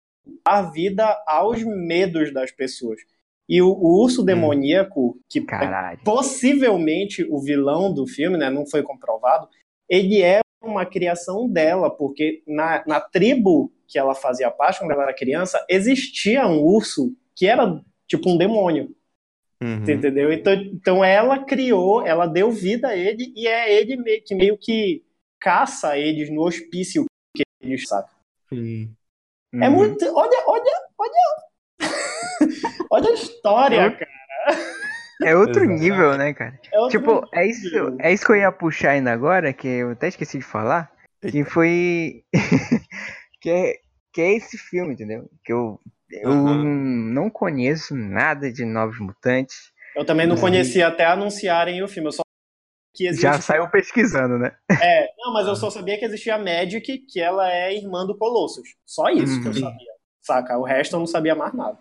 a vida aos medos das pessoas. E o, o urso demoníaco, que é Caralho. possivelmente o vilão do filme, né, não foi comprovado, ele é uma criação dela, porque na, na tribo que ela fazia parte quando ela era criança, existia um urso que era tipo um demônio. Uhum. Entendeu? Então, então ela criou, ela deu vida a ele e é ele meio que, meio que caça eles no hospício que eles sacam. Sim. É Uhum. muito. Olha, olha, olha. <laughs> olha a história, cara. É outro Exato. nível, né, cara? É Tipo, é isso, é isso que eu ia puxar ainda agora, que eu até esqueci de falar, que foi <laughs> que é, que é esse filme, entendeu? Que eu, eu Aham. não conheço nada de Novos Mutantes. Eu também não Uhum. conhecia até anunciarem o filme. Eu só que existe. Já saiu pesquisando, né? É, não, mas eu só sabia que existia a Magic, que ela é irmã do Colossus. Só isso que eu Uhum. sabia. Saca? O resto eu não sabia mais nada.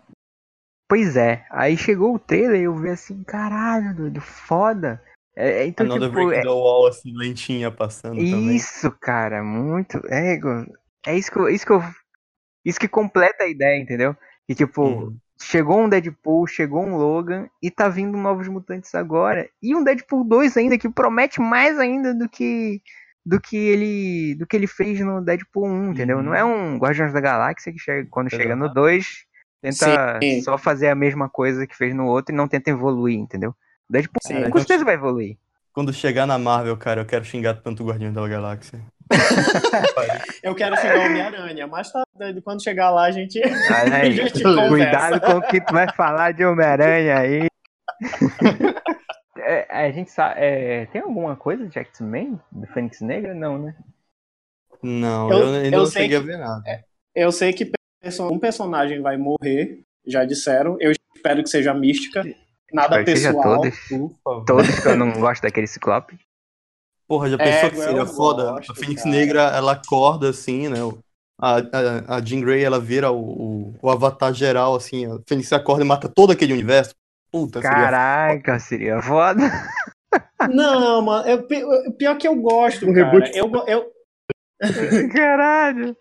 Pois é, aí chegou o trailer e eu vi assim, caralho, doido, foda. É, é, então, Another tipo, Break é, the Wall, assim, lentinha passando também. Isso, cara, muito. É, é isso que eu, isso que eu. Isso que completa a ideia, entendeu? Que tipo, Uhum. chegou um Deadpool, chegou um Logan e tá vindo novos mutantes agora. E um Deadpool 2 ainda, que promete mais ainda do que. Do que ele. Do que ele fez no Deadpool 1, entendeu? Uhum. Não é um Guardiões da Galáxia que chega, quando chega no Exato. 2, tenta Sim. só fazer a mesma coisa que fez no outro e não tenta evoluir, entendeu? Deadpool Sim. com certeza vai evoluir. Quando chegar na Marvel, cara, eu quero xingar tanto o Guardião da Galáxia. <laughs> Eu quero chegar ao Homem-Aranha, mas tá, quando chegar lá a gente. Aí, <laughs> A gente. Cuidado com o que tu vai falar de Homem-Aranha aí. <laughs> É, a gente sabe. é, tem alguma coisa de X-Men? Do Fênix Negra? Não, né? Não, Eu- eu, eu não sei cheguei que- a ver nada. Eu sei que um personagem vai morrer, já disseram. Eu espero que seja mística. Nada que pessoal. Por favor. Todos que eu não gosto daquele Ciclope. Porra, já É, pensou que eu seria foda? gosto, a Fênix cara. Negra, ela acorda assim, né? A, a, a Jean Grey, ela vira o, o, o avatar geral, assim. A Fênix acorda e mata todo aquele universo. Puta, seria Caraca, seria foda. <laughs> Não, mano. Eu, pi- eu- pior que eu gosto, Um cara. reboot. Eu, eu, Caralho.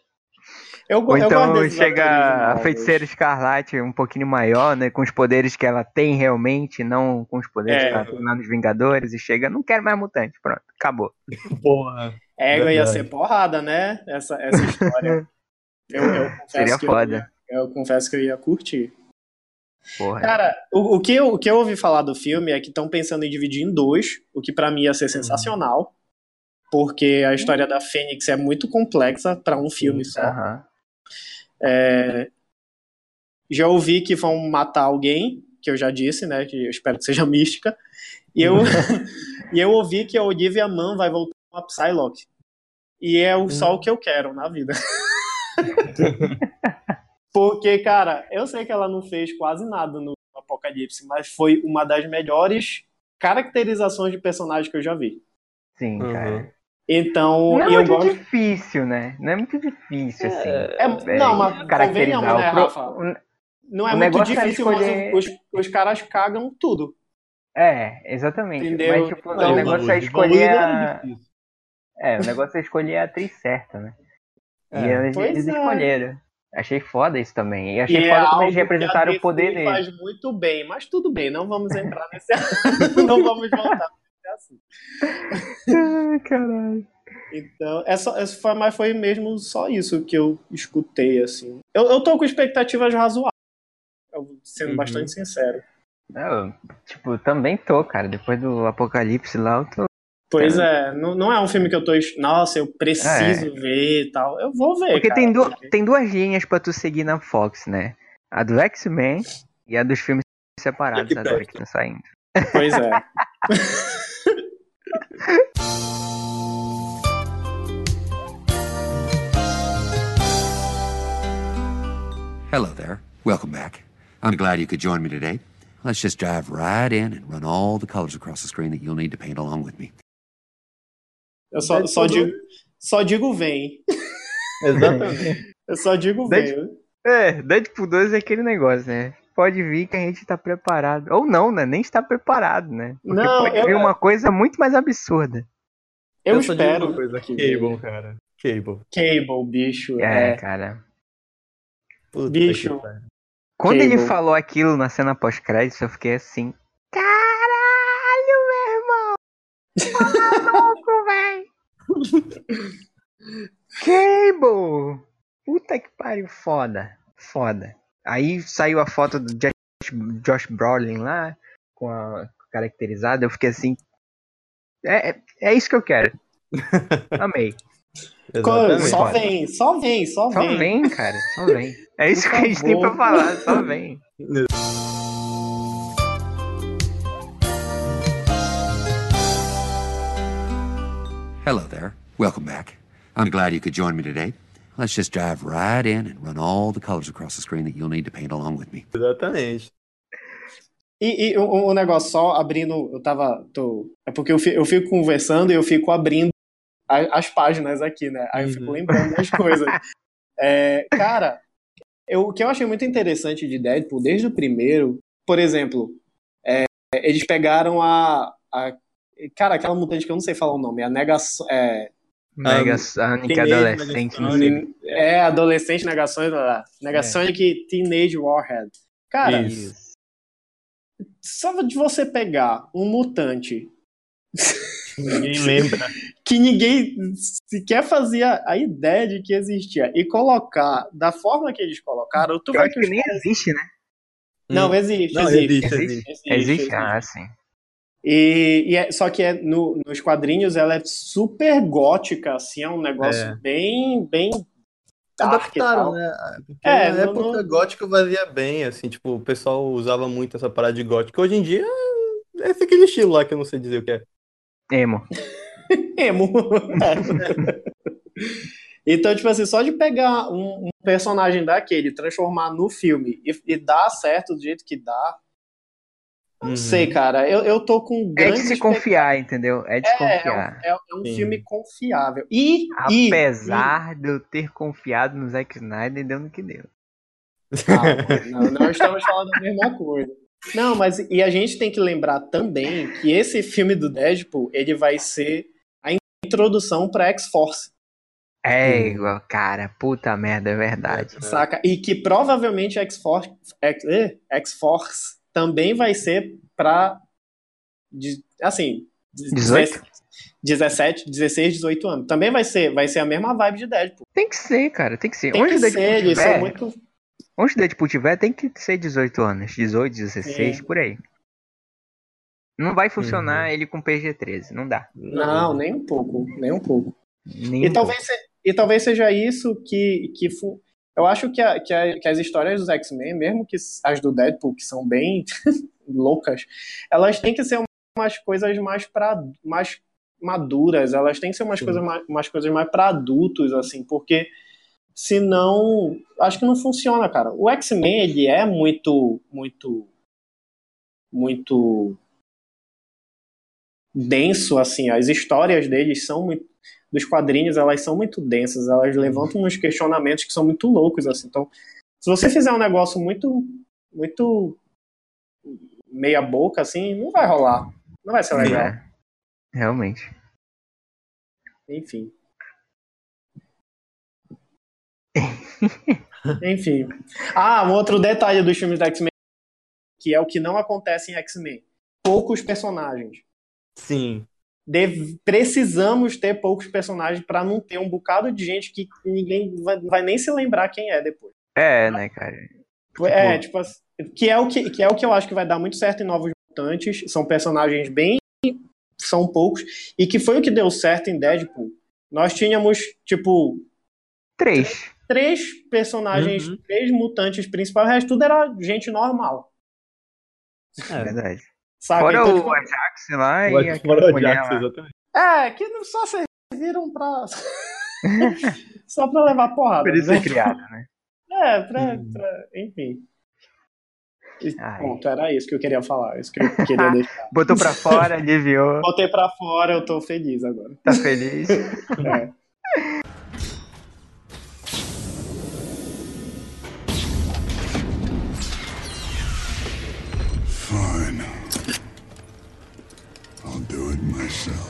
Eu, Ou eu então chega a feiticeira escarlate um pouquinho maior, né? Com os poderes que ela tem realmente, não com os poderes É. que ela tem lá nos Vingadores, e chega, não quero mais mutante. Pronto, acabou. <laughs> porra. É, ia ser porrada, né? Essa, essa história. <laughs> Eu, eu confesso Seria que foda. Eu, ia- eu confesso que eu ia curtir. Porra. Cara, o, o que eu, o que eu ouvi falar do filme é que estão pensando em dividir em dois, o que pra mim ia ser sensacional, porque a história da Fênix é muito complexa pra um filme só. Aham. É, já ouvi que vão matar alguém, que eu já disse, né? Que eu espero que seja <laughs> mística. E eu, <laughs> e eu ouvi que a Olivia Mann vai voltar a Psylocke. E é o, só o que eu quero na vida. <laughs> Porque, cara, eu sei que ela não fez quase nada no Apocalipse, mas foi uma das melhores caracterizações de personagem que eu já vi. Sim, Uhum. Então, Não é e eu muito gosto. difícil, né? Não é muito difícil, assim. É, não, mas caracterizar convenhamos, né, o pro- Rafa? o- Não é O muito é difícil, escolher- mas os, os caras cagam tudo. É, exatamente. Entendeu? Mas, tipo, Então, o negócio é Evoluir escolher não a... é. É, o negócio é escolher a atriz certa, né? E É, eles, pois eles é. escolheram. Achei foda isso também. E achei E é foda como algo eles representaram o poder dele. faz muito bem, mas tudo bem, não vamos entrar nesse <laughs> não vamos voltar nesse assunto. Ai, caralho. Então, é é só- mas foi mesmo só isso que eu escutei, assim. Eu, eu tô com expectativas razoáveis, sendo Uhum. bastante sincero. Eu, tipo, também tô, cara. Depois do Apocalipse lá, eu tô. Pois é, não, não é um filme que eu tô. Nossa, eu preciso ver e tal. Eu vou ver. É. Porque cara, tem, du porque- tem duas linhas pra tu seguir na Fox, né? A do X-Men e a dos filmes separados agora <laughs> que estão saindo. Pois é. <laughs> Hello there. Welcome back. I'm glad you could join me today. Let's just dive right in and run all the colors across the screen that you'll need to paint along with me. Eu só, só digo. só digo vem. Exatamente. <laughs> Eu só digo vem. É, Deadpool 2 é aquele negócio, né? Pode vir que a gente tá preparado. Ou não, né? Nem está preparado, né? Porque Não, pode eu- vir uma coisa muito mais absurda. Eu, digo espero. uma coisa, que Cable, cara. Cable. Cable, bicho. É, É. cara. Puta Bicho. Quando Cable. ele falou aquilo na cena pós-crédito, eu fiquei assim. Caralho, meu irmão! Tá maluco, <laughs> véi! <laughs> Cable! Puta que pariu, foda. Foda. Aí saiu a foto do Josh, Josh Brolin lá, com a caracterizada, eu fiquei assim. É, é, é isso que eu quero. <laughs> Amei. Exatamente. Só vem, só vem, só Só vem. vem, cara, só vem. <laughs> É isso Por que a gente tem pra falar, só vem. Hello there. Welcome back. I'm glad you could join me today. Let's just dive right in and run all the colors across the screen that you'll need to paint along with me. Exatamente. E, e um, um negócio só, abrindo, eu tava. Tô, é porque eu fico, eu fico conversando e eu fico abrindo a- as páginas aqui, né? Aí eu fico Uhum. lembrando das <laughs> coisas. É, cara, eu, o que eu achei muito interessante de Deadpool, desde o primeiro, por exemplo, é, eles pegaram a, a. Cara, aquela mutante que eu não sei falar o nome, a negação. É, Mega Um, Sonic adolescente. Megasonic. é adolescente negações, lá, Negasonic Teenage Warhead. Cara, Isso. só de você pegar um mutante Ninguém lembra. <laughs> que ninguém sequer fazia a ideia de que existia e colocar da forma que eles colocaram, tu Eu vai que que nem existe, né? Não, existe, Não, existe, existe, existe. existe, Existe? Ah, sim. E, e é- só que é no- nos quadrinhos ela é super gótica, assim, é um negócio É. bem, bem dark e Adaptaram, né? Porque É, na não- época não- gótico vazia bem, assim, tipo, o pessoal usava muito essa parada de gótico. Hoje em dia é esse aquele estilo lá que eu não sei dizer o que é. Emo. <laughs> Emo. É. Então, tipo assim, só de pegar um, um personagem daquele, transformar no filme e, e dar certo do jeito que dá, não Uhum. sei, cara. Eu, eu tô com É de se confiar, entendeu? É de É, é, confiar. um, é- é um Sim. filme confiável. E, e, Apesar de eu ter confiado no Zack Snyder, deu no que deu. e calma, <laughs> não, não estamos falando da mesma coisa. Não, mas e a gente tem que lembrar também que esse filme do Deadpool, ele vai ser a introdução pra X-Force. É, igual, cara, puta merda, é verdade. Saca? E que provavelmente X-Force, eh, X-Force também vai ser pra. de- Assim. 18? 17, 16, 18 anos. Também vai ser, vai ser a mesma vibe de Deadpool. Tem que ser, cara, tem que ser. Tem onde que ser, eles tiver, são muito. onde o Deadpool tiver, tem que ser 18 anos. 18, 16, Sim. por aí. Não vai funcionar ele com PG-13, não dá. Não, nem um pouco. Nem um pouco. Nem E um talvez, se- e talvez seja isso que. que fu- eu acho que, a- que, a- que as histórias dos X-Men, mesmo que as do Deadpool, que são bem <laughs> loucas, elas têm que ser umas coisas mais para mais maduras, elas têm que ser umas Sim. coisas mais, umas coisas mais para adultos, assim, porque senão acho que não funciona, cara. O X-Men ele é muito, muito, muito denso, assim. As histórias deles são muito dos quadrinhos, elas são muito densas, elas levantam uns questionamentos que são muito loucos, assim. Então, se você fizer um negócio muito, muito meia boca, assim, não vai rolar. Não vai ser legal. É, realmente. Enfim. <laughs> Enfim. Ah, um outro detalhe dos filmes da X-Men, que é o que não acontece em X-Men. Poucos personagens. Sim. Deve- precisamos ter poucos personagens para não ter um bocado de gente que ninguém vai, vai nem se lembrar quem é depois. É, né, cara? É, tipo assim, que é o que, que é o que eu acho que vai dar muito certo em Novos Mutantes. São personagens bem são poucos e que foi o que deu certo em Deadpool. Nós tínhamos tipo Três. três personagens, Uhum. três mutantes principais, o resto tudo era gente normal. É. Verdade. Saca? Fora Então, o tipo, Ajax lá e Fora o mulher Jax, lá. exatamente. é, que não só serviram pra. <laughs> só pra levar porrada. Por isso né? é criado, né? É, pra, Hum. pra- enfim. Ai. Pronto, era isso que eu queria falar. Isso que eu queria <laughs> deixar. Botou pra fora, aliviou, Botei pra fora, eu tô feliz agora. tá feliz. <laughs> É.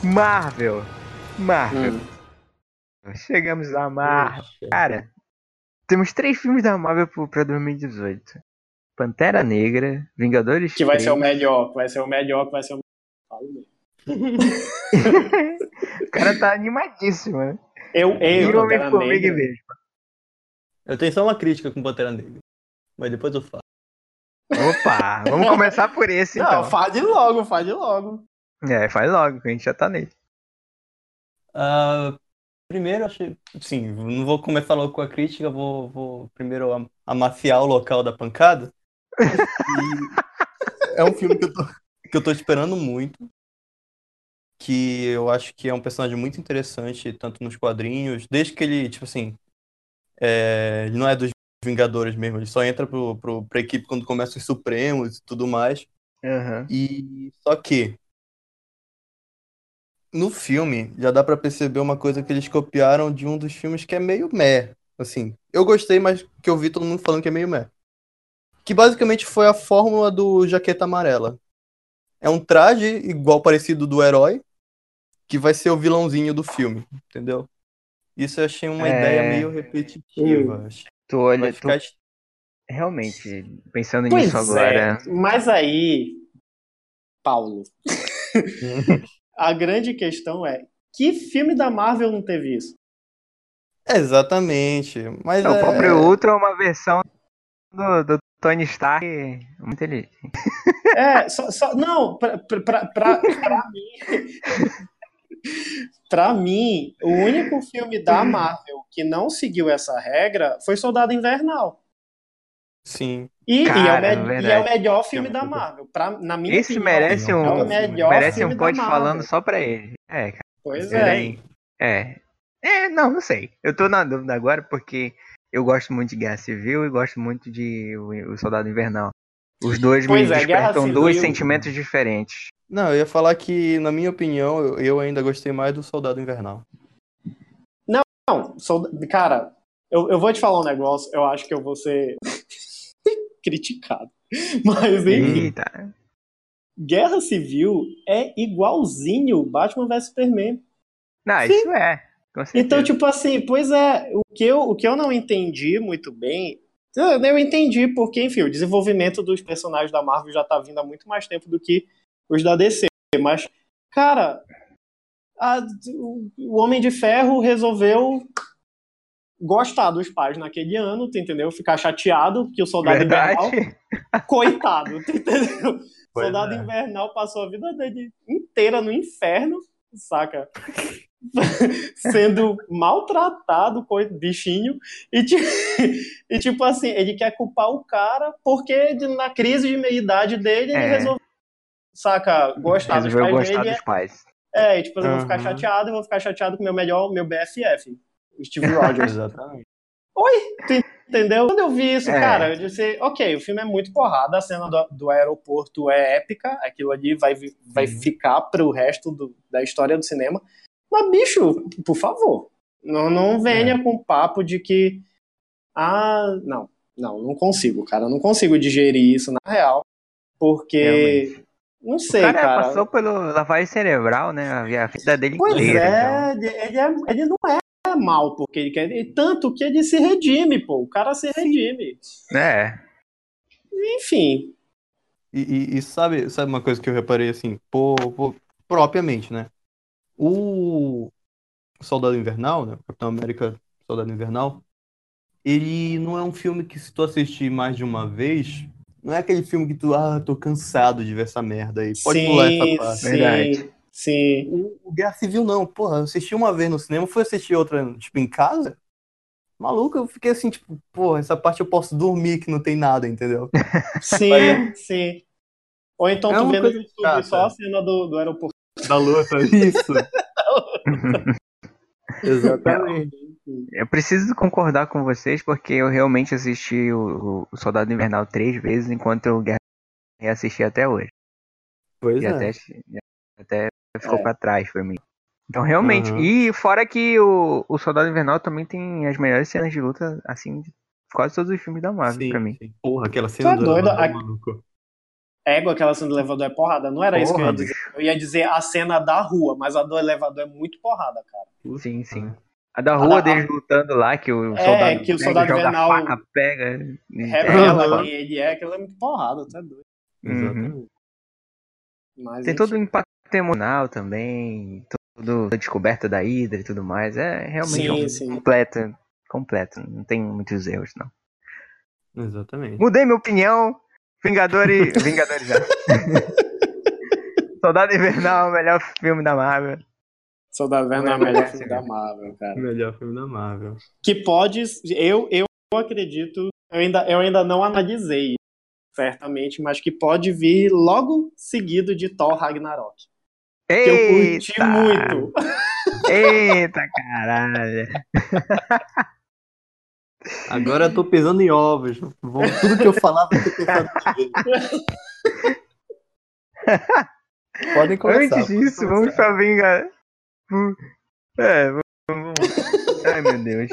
Marvel. Marvel. Hum. Chegamos na Marvel. Cara, temos três filmes da Marvel pra 2018. Pantera Negra, Vingadores Que vai 3. ser o melhor, que vai ser o melhor, que vai ser o Falo mesmo. <laughs> o cara tá animadíssimo, né? Eu, eu, Pantera Negra. Mesmo. Eu tenho só uma crítica com Pantera Negra, mas depois eu falo. Opa, vamos começar por esse Não, então. fale logo, fale logo. É, faz logo, que a gente já tá nele. Uh, primeiro, achei. Sim, não vou começar logo com a crítica, vou, vou primeiro amaciar o local da pancada. é um filme que eu, tô, que eu tô esperando muito. Que eu acho que é um personagem muito interessante, tanto nos quadrinhos, desde que ele, tipo assim. É, ele não é dos Vingadores mesmo, ele só entra pro, pro, pra equipe quando começa os Supremos e tudo mais. Uhum. E só que no filme já dá para perceber uma coisa que eles copiaram de um dos filmes que é meio meh. Assim, eu gostei, mas que eu vi todo mundo falando que é meio meh. Que basicamente foi a fórmula do Jaqueta Amarela. É um traje igual parecido do herói, que vai ser o vilãozinho do filme, entendeu? Isso eu achei uma é... ideia meio repetitiva. Tu olha, ficar... tu... realmente, pensando pois nisso é. agora. Mas aí, Paulo, <laughs> a grande questão é: que filme da Marvel não teve isso? Exatamente. Mas não, é... O próprio Ultra é uma versão do, do Tony Stark muito inteligente. É, só, só não, pra, pra, pra, pra mim. pra mim, o único filme da Marvel que não seguiu essa regra foi Soldado Invernal. Sim. E, Cara, e, é, o e é, o melhor filme da Marvel. Pra, na minha Esse opinião, merece um, é merece um pod falando só pra ele. É, cara. Pois é. É. É, não, não sei. Eu tô na dúvida agora porque eu gosto muito de Guerra Civil e gosto muito de O Soldado Invernal. Os dois pois me é, despertam dois sentimentos diferentes. Não, eu ia falar que, na minha opinião, eu, eu ainda gostei mais do Soldado Invernal. Não, não cara, eu, eu vou te falar um negócio, eu acho que eu vou ser criticado. <laughs> Mas enfim. Eita. Guerra Civil é igualzinho Batman vs Superman. Não, Sim. isso é. Então, tipo assim, pois é, o que, eu, o que eu não entendi muito bem. Eu entendi porque, enfim, o desenvolvimento dos personagens da Marvel já tá vindo há muito mais tempo do que os da DC. Mas, cara, a, o Homem de Ferro resolveu gostar dos pais naquele ano, tu entendeu? Ficar chateado que o soldado Verdade. invernal. Coitado, tu entendeu? <laughs> Pois soldado é. invernal passou a vida dele inteira no inferno, saca? <laughs> Sendo maltratado com bichinho e, <laughs> e, tipo assim, ele quer culpar o cara porque na crise de meia-idade dele ele é. resolveu, saca, gostar dos pais gostar dele. Dos pais. É, e, tipo, eu uhum. vou ficar chateado, eu vou ficar chateado com o meu melhor, meu BFF. Steve Rogers. Exatamente. Oi, entendeu? Quando eu vi isso, é. cara, eu disse, ok, o filme é muito porrada, a cena do, do aeroporto é épica, aquilo ali vai, vai uhum. ficar pro resto do, da história do cinema. Mas, bicho, por favor, não, não venha é. com papo de que. Ah, não, não, não consigo, cara, não consigo digerir isso na real, porque. Realmente. Não sei, o cara. cara. passou pelo lavagem cerebral, né? A vida dele pois inteira. É, então. ele, é, ele não é mal porque ele quer. E tanto que ele se redime, pô. O cara se redime. É. Enfim. E, e, e, sabe, sabe uma coisa que eu reparei assim, por, por, propriamente, né? O Soldado Invernal, né? Capitão América Soldado Invernal, ele não é um filme que se tu assistir mais de uma vez, não é aquele filme que tu, ah, tô cansado de ver essa merda aí. Pode sim, pular essa parte. Sim. Verdade. Sim. O, o Guerra Civil não, porra, eu assisti uma vez no cinema, fui assistir outra, tipo, em casa. Maluco, eu fiquei assim, tipo, porra, essa parte eu posso dormir que não tem nada, entendeu? <laughs> Sim, sim. Ou então é tu vê no YouTube só a cena do, do aeroporto. Da luta, <laughs> isso. <laughs> Exatamente. Eu preciso concordar com vocês porque eu realmente assisti o, o Soldado Invernal três vezes enquanto eu reassisti até hoje. Pois e é. Até, até ficou é. para trás para mim. Então, realmente. Uhum. E fora que o, o Soldado Invernal também tem as melhores cenas de luta, assim, de quase todos os filmes da Marvel, sim, pra mim. Sim. Porra, aquela cena tá do, doido? do maluco. É, ego, aquela cena do elevador é porrada. Não era Porra, isso que eu ia dizer. Eu ia dizer a cena da rua, mas a do elevador é muito porrada, cara. Sim, sim. A da rua a deles lutando lá, que o é, soldado, que o soldado pega, invernal faca, pega. Revela quem ele é, aquilo é muito porrada, tá doido. Uhum. Mas, Tem todo o impacto emocional também, toda a descoberta da Hydra e tudo mais. É realmente sim, um completo, completo. Não tem muitos erros, não. Exatamente. Mudei minha opinião. Vingadores. <laughs> Vingadores já. Soldado Invernal, melhor filme da Marvel. Soldado Invernal, melhor filme da Marvel, cara. Melhor filme da Marvel. Que pode. Eu, eu acredito. Eu ainda, eu ainda não analisei, certamente, mas que pode vir logo seguido de Thor Ragnarok. Eita! Eu curti muito. Eita, caralho. Agora eu tô pisando em ovos. Tudo que eu falava eu tô pensando Podem começar. Antes disso, vamos pra vingar. É, vamos. Ai, meu Deus.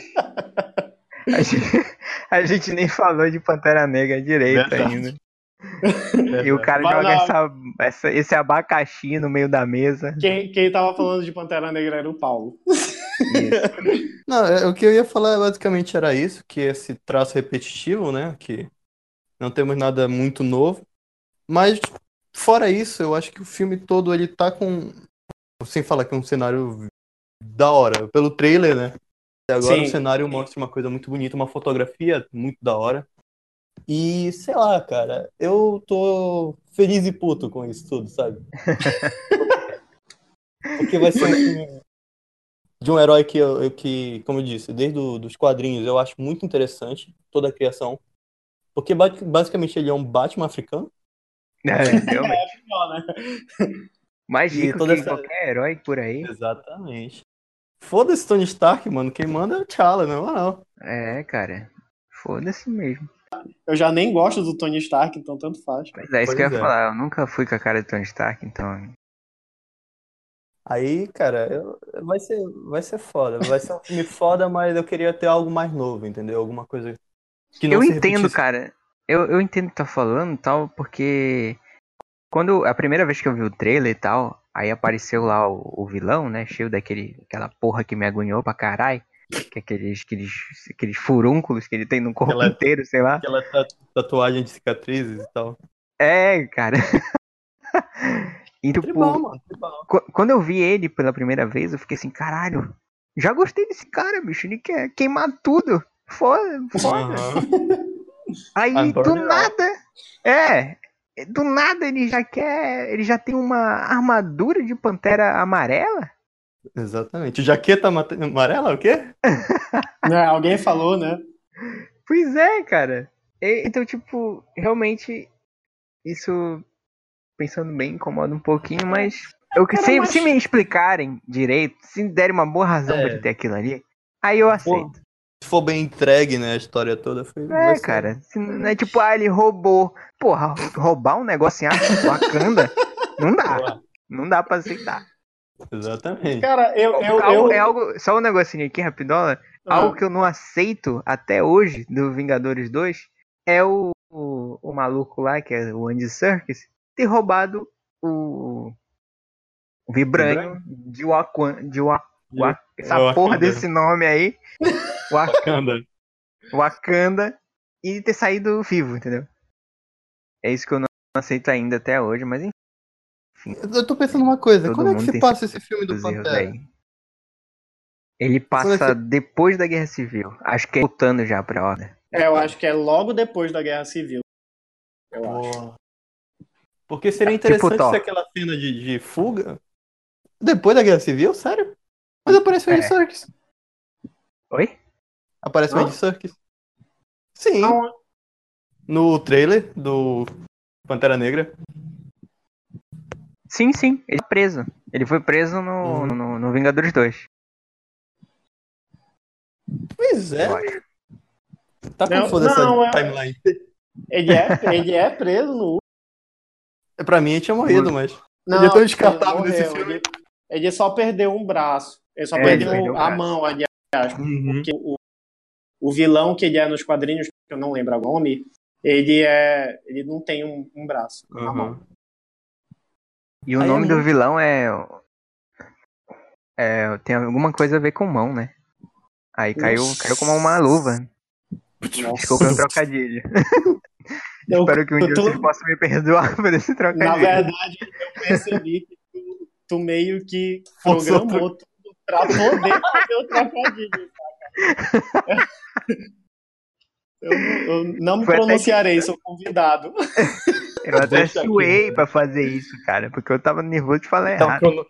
A gente, a gente, nem falou de Pantera Negra direito Verdade. ainda. <laughs> E o cara Vai joga essa, essa, esse abacaxi no meio da mesa. Quem, quem tava falando de Pantera Negra era o Paulo. <laughs> Não, é, o que eu ia falar basicamente era isso, que esse traço repetitivo, né? Que não temos nada muito novo. Mas, fora isso, eu acho que o filme todo ele tá com. Sem falar que é um cenário da hora. Pelo trailer, né? Agora Sim. o cenário mostra uma coisa muito bonita, uma fotografia muito da hora. E sei lá, cara, eu tô feliz e puto com isso tudo, sabe? Porque vai ser <laughs> um filme de um herói que, eu, que como eu disse, desde os dos quadrinhos eu acho muito interessante toda a criação. Porque basicamente ele é um Batman africano. É, <laughs> realmente. é, né? Mais rico que essa... qualquer herói por aí. Exatamente. Foda-se Tony Stark, mano. Quem manda é o T'Challa, não, não. É, cara. Foda-se mesmo. Eu já nem gosto do Tony Stark, então tanto faz. Pois é, isso pois que eu ia é. falar. Eu nunca fui com a cara de Tony Stark, então. Aí, cara, eu, vai ser, vai ser foda. Vai ser um filme foda, mas eu queria ter algo mais novo, entendeu? Alguma coisa que não Eu entendo, repetisse. cara. Eu, eu entendo o que tá falando tal, porque quando a primeira vez que eu vi o trailer e tal, aí apareceu lá o, o vilão, né? Cheio daquele aquela porra que me agoniou pra caralho. Que é aqueles, aqueles, aqueles furúnculos que ele tem no corpo aquela, inteiro, sei lá. Aquela tatuagem de cicatrizes e tal. É, cara. e, tipo, tribal, mano, tribal. Quando eu vi ele pela primeira vez, eu fiquei assim, caralho, já gostei desse cara, bicho. Ele quer queimar tudo. Foda, foda. Uhum. <laughs> Aí, do nada. É, do nada ele já quer. Ele já tem uma armadura de pantera amarela? Exatamente. Jaqueta amarela, o quê? <laughs> é, alguém falou, né? Pois é, cara. Então, tipo, realmente, isso, pensando bem, incomoda um pouquinho, mas. Eu, se, se me explicarem direito, se derem uma boa razão é. pra ter aquilo ali, aí eu aceito. Se for bem entregue, né, a história toda foi. É, cara. Se, não é tipo, ah, ele roubou. Porra, roubar um negócio em Wakanda, <laughs> não dá. Não dá pra aceitar. Exatamente. Cara, eu. eu, algo, eu... É algo. Só um negocinho aqui, rapidola. Ah. Algo que eu não aceito até hoje do Vingadores 2 é o, o, o maluco lá, que é o Andy Serkis, ter roubado o. o Vibranium de Wakanda. De Wakanda. Essa Wakanda. porra desse nome aí. <laughs> Wakanda. Wakanda. E ter saído vivo, entendeu? É isso que eu não aceito ainda até hoje, mas enfim. Eu tô pensando uma coisa, quando é que se passa esse filme do Pantera? Ele é passa depois da Guerra Civil. Acho que é voltando já pra ordem. É, eu acho que é logo depois da Guerra Civil. Eu oh. acho. Porque seria tipo interessante tipo, ser aquela cena de, de, fuga depois da Guerra Civil, sério? Mas aparece o Andy é. Serkis. Oi? Aparece o Andy Serkis. Sim. Não. No trailer do Pantera Negra. Sim, sim, ele foi preso. Ele foi preso no, uhum. no, no, Vingadores 2. Pois é. Tá confuso essa é... timeline. Ele é, ele é preso no. É, pra mim ele tinha morrido, mas. Não, ele é tão descartável nesse filme. Ele, ele, só perdeu um braço. Ele só é, perdeu, ele perdeu a mão, aliás. Uhum. Porque o, o vilão que ele é nos quadrinhos, que eu não lembro o nome, ele é. Ele não tem um, um braço uhum. na mão. E o Aí nome é do vilão é. É, tem alguma coisa a ver com mão, né? Aí caiu, caiu como uma luva. Nossa. Desculpa o trocadilho. <laughs> Eu, Espero que um dia tô... vocês possam me perdoar por esse trocadilho. Na verdade, eu percebi que tu, tu meio que programou tudo pra poder fazer o trocadilho, saca? <laughs> Eu, eu, não me Foi pronunciarei, que... sou convidado. Eu <laughs> até suei pra fazer isso, cara, porque eu tava nervoso de falar errado. Crono...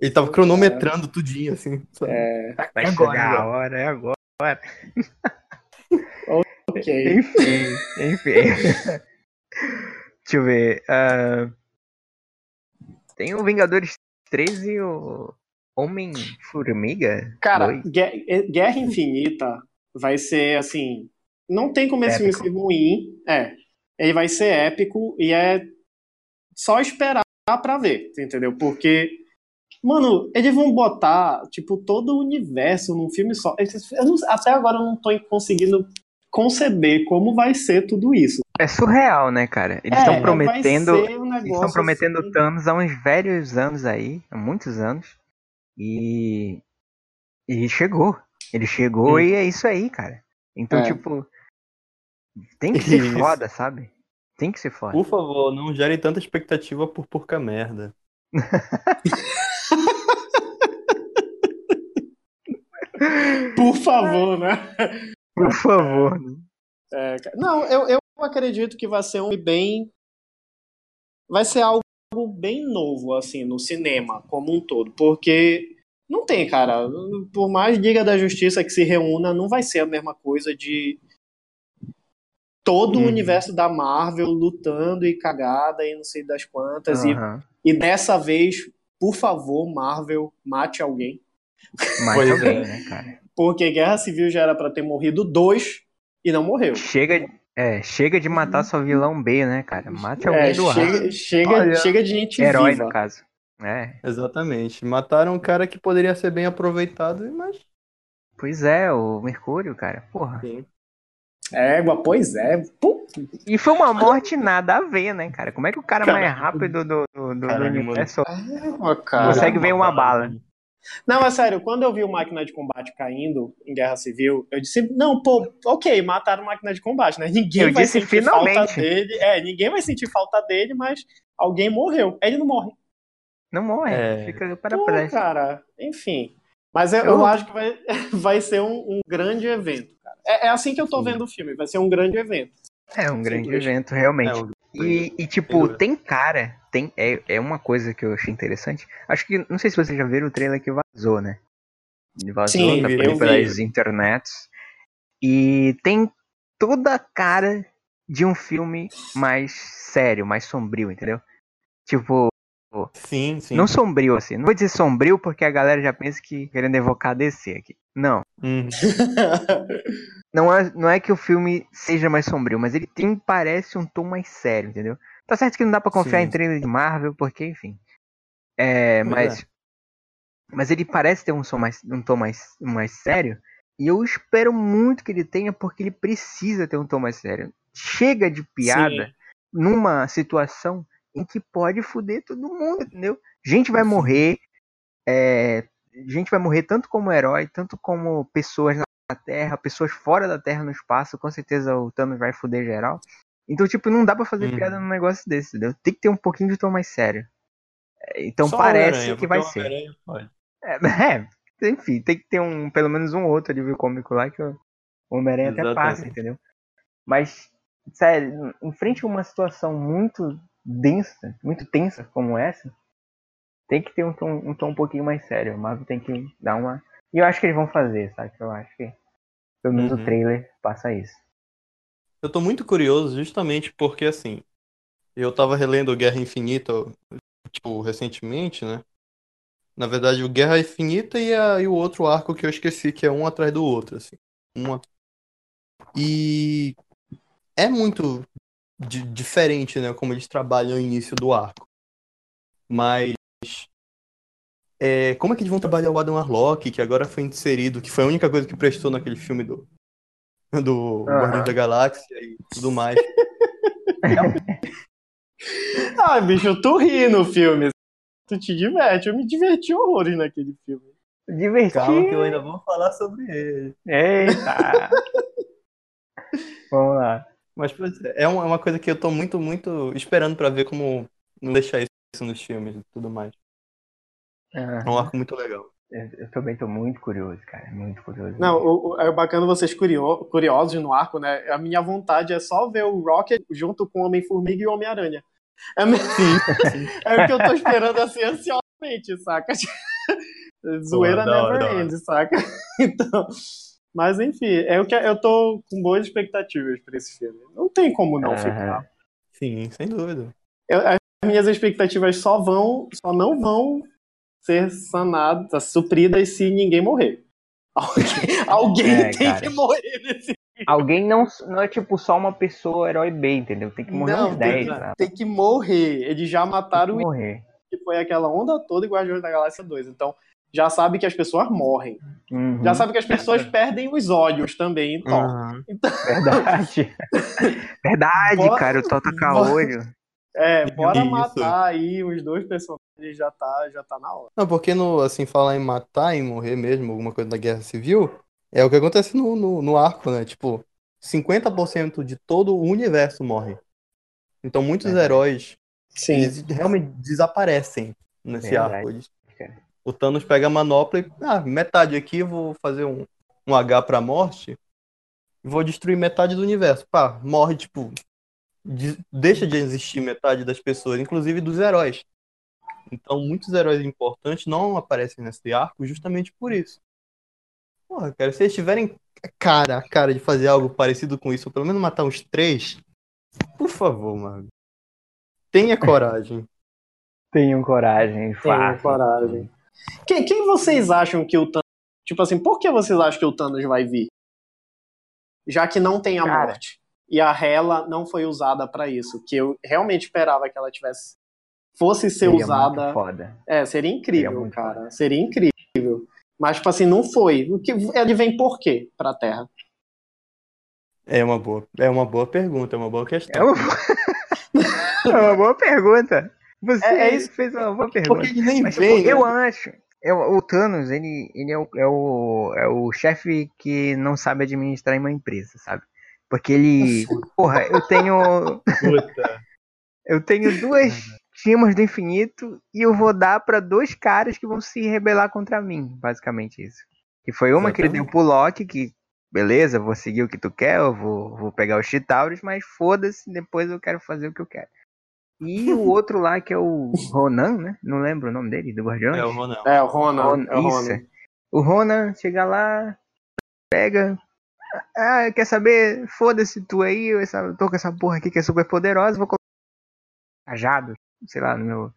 Ele tava cronometrando é. tudinho, assim. É. Vai agora, chegar a hora, é agora. <laughs> ok. Enfim, enfim. <laughs> Deixa eu ver. Uh... Tem o Vingadores 13 e o Homem-Formiga? Cara, Guerra Infinita vai ser assim. Não tem como esse filme ser ruim. É. Ele vai ser épico e é só esperar pra ver, entendeu? Porque, mano, eles vão botar, tipo, todo o universo num filme só. Não, até agora eu não tô conseguindo conceber como vai ser tudo isso. É surreal, né, cara? Eles estão é, prometendo. Um eles estão prometendo assim... Thanos há uns velhos anos aí, há muitos anos. E. E chegou. Ele chegou e é isso aí, cara. Então, é. tipo. Tem que ser foda, sabe? Tem que ser foda. Por favor, não gere tanta expectativa por porca merda. <laughs> por favor, né? Por favor. É, não, eu, eu acredito que vai ser um bem. Vai ser algo bem novo, assim, no cinema como um todo. Porque não tem, cara. Por mais Liga da Justiça que se reúna, não vai ser a mesma coisa de todo uhum. o universo da Marvel lutando e cagada e não sei das quantas. Uhum. E, e dessa vez, por favor, Marvel, mate alguém. Mate alguém, é. né, cara? Porque Guerra Civil já era para ter morrido dois e não morreu. Chega, é, chega de matar só vilão B, né, cara? Mate alguém é, do chega, ar. Chega, chega de gente Herói, viva. no caso. É. Exatamente. Mataram um cara que poderia ser bem aproveitado, mas. Pois é, o Mercúrio, cara. Porra. Sim. Égua, pois é. Pum. E foi uma morte nada a ver, né, cara? Como é que o cara, cara mais rápido do, do, do, do universo Égua, consegue ver uma bala? Não, é sério, quando eu vi o máquina de combate caindo em Guerra Civil, eu disse, não, pô, ok, mataram máquina de combate, né? Ninguém eu vai sentir finalmente. falta dele. É, ninguém vai sentir falta dele, mas alguém morreu. Ele não morre. Não morre, é... fica para Pô, cara, enfim. Mas eu, eu, acho que vai, <laughs> vai ser um, um grande evento, cara. É, é, assim que eu tô Sim. vendo o filme, vai ser um grande evento. É um grande Sim, evento, realmente. É um... E, e, tipo, tem cara, tem é, é uma coisa que eu achei interessante. Acho que, não sei se vocês já viram o trailer que vazou, né? Vazou Sim, tá por pelas internets. E tem toda a cara de um filme mais sério, mais sombrio, entendeu? Tipo, Sim, sim. Não sombrio, assim. Não vou dizer sombrio porque a galera já pensa que querendo evocar DC aqui. Não. Uhum. <laughs> não, é, não é que o filme seja mais sombrio, mas ele tem, parece, um tom mais sério, entendeu? Tá certo que não dá pra confiar sim. em trailer de Marvel, porque, enfim. É, mas. É. Mas ele parece ter um, som mais, um tom mais, mais sério. E eu espero muito que ele tenha, porque ele precisa ter um tom mais sério. Chega de piada sim. numa situação em que pode foder todo mundo, entendeu? Gente vai morrer, é, gente vai morrer tanto como herói, tanto como pessoas na Terra, pessoas fora da Terra no espaço, com certeza o Thanos vai foder geral. Então, tipo, não dá para fazer uhum. piada num negócio desse, entendeu? Tem que ter um pouquinho de tom mais sério. É, então Só parece que vai ser. É, <laughs> é, enfim, tem que ter um, pelo menos um outro alívio cômico lá que o Homem-Aranha até passa, entendeu? Mas, sério, em frente a uma situação muito densa, muito tensa como essa, tem que ter um tom, um tom um pouquinho mais sério. O Marvel tem que dar uma. E eu acho que eles vão fazer, sabe? Eu acho que pelo menos uhum. o trailer passa isso. Eu tô muito curioso justamente porque assim, eu tava relendo Guerra Infinita, tipo, recentemente, né? Na verdade, o Guerra Infinita e, a, e o outro arco que eu esqueci, que é um atrás do outro, assim. Uma. E é muito diferente, né? Como eles trabalham no início do arco. Mas é, como é que eles vão trabalhar o Adam Warlock, que agora foi inserido, que foi a única coisa que prestou naquele filme do, do ah. Guardiões da Galáxia e tudo mais. <laughs> ah, bicho, tu ri no filme. Tu te diverte. Eu me diverti horrores naquele filme. Diverti. Calma que eu ainda vou falar sobre ele. Eita! <laughs> Vamos lá. Mas é, é uma coisa que eu tô muito, muito esperando para ver como não deixar isso nos filmes e tudo mais. É um arco muito legal. Eu também tô muito curioso, cara. Muito curioso. Não, o, o, é bacana vocês curio, curiosos no arco, né? A minha vontade é só ver o Rocket junto com o Homem-Formiga e o Homem-Aranha. É, <laughs> sim, é o que eu tô esperando assim ansiosamente, saca? <laughs> Zoeira Pô, never ends, saca? <laughs> Então. Mas enfim, é o que eu tô com boas expectativas para esse filme. Não tem como não ficar. Sim, sem dúvida. Eu, as minhas expectativas só vão, só não vão ser sanadas, supridas se ninguém morrer. <laughs> Alguém, alguém é, tem cara. que morrer nesse. Alguém não, não é tipo só uma pessoa herói B, entendeu? Tem que morrer não, uns 10. Tem, tem que morrer. Eles já mataram o morrer. que foi aquela onda toda em Guardiões da Galáxia 2. Então, já sabe que as pessoas morrem. Uhum. Já sabe que as pessoas <laughs> perdem os olhos também em Thor. Uhum. Então... Verdade. <laughs> Verdade, cara, o Thor tá olho. É, <laughs> bora Isso. matar aí os dois personagens, já tá, já tá na hora. Não, porque no, assim, falar em matar e morrer mesmo, alguma coisa da Guerra Civil, é o que acontece no, no, no arco, né? Tipo, 50% de todo o universo morre. Então muitos é. heróis Sim. realmente desaparecem nesse Verdade. arco. Eles o Thanos pega a manopla e, ah, metade aqui, vou fazer um, um H pra morte, vou destruir metade do universo. Pá, morre, tipo, de, deixa de existir metade das pessoas, inclusive dos heróis. Então, muitos heróis importantes não aparecem nesse arco justamente por isso. Porra, cara, se eles tiverem cara a cara de fazer algo parecido com isso, ou pelo menos matar uns três, por favor, mano. Tenha coragem. Tenham coragem, Tenham coragem. Quem, quem vocês acham que o Thanos. Tipo assim, por que vocês acham que o Thanos vai vir? Já que não tem a Cara. morte. E a Hela não foi usada para isso. Que eu realmente esperava que ela tivesse. Fosse ser seria usada. foda. É, seria incrível, seria cara. Foda. Seria incrível. Mas, tipo assim, não foi. O que, ele vem por quê pra Terra? É uma boa, é uma boa pergunta, é uma boa questão. É uma, <laughs> é uma boa pergunta. Você é, é isso que fez uma boa pergunta. Porque ele nem Mas, vem. Tipo, eu acho. Eu, o Thanos, ele, ele é o, é o, é o chefe que não sabe administrar uma empresa, sabe? Porque ele. Porra, eu tenho. Puta. <laughs> eu tenho duas timas do infinito e eu vou dar para dois caras que vão se rebelar contra mim, basicamente isso. Que foi uma Exatamente. que ele deu pro Loki, que beleza, vou seguir o que tu quer, eu vou, vou pegar os Chitauros, mas foda-se, depois eu quero fazer o que eu quero. E o <laughs> outro lá, que é o Ronan, né? Não lembro o nome dele, do Guardião. É o Ronan. É o Ronan. Ron... É o Ronan. Isso. O Ronan chega lá, pega. Ah, quer saber? Foda-se tu aí, eu essa, tô com essa porra aqui que é super poderosa, vou colocar cajado, sei lá, no meu.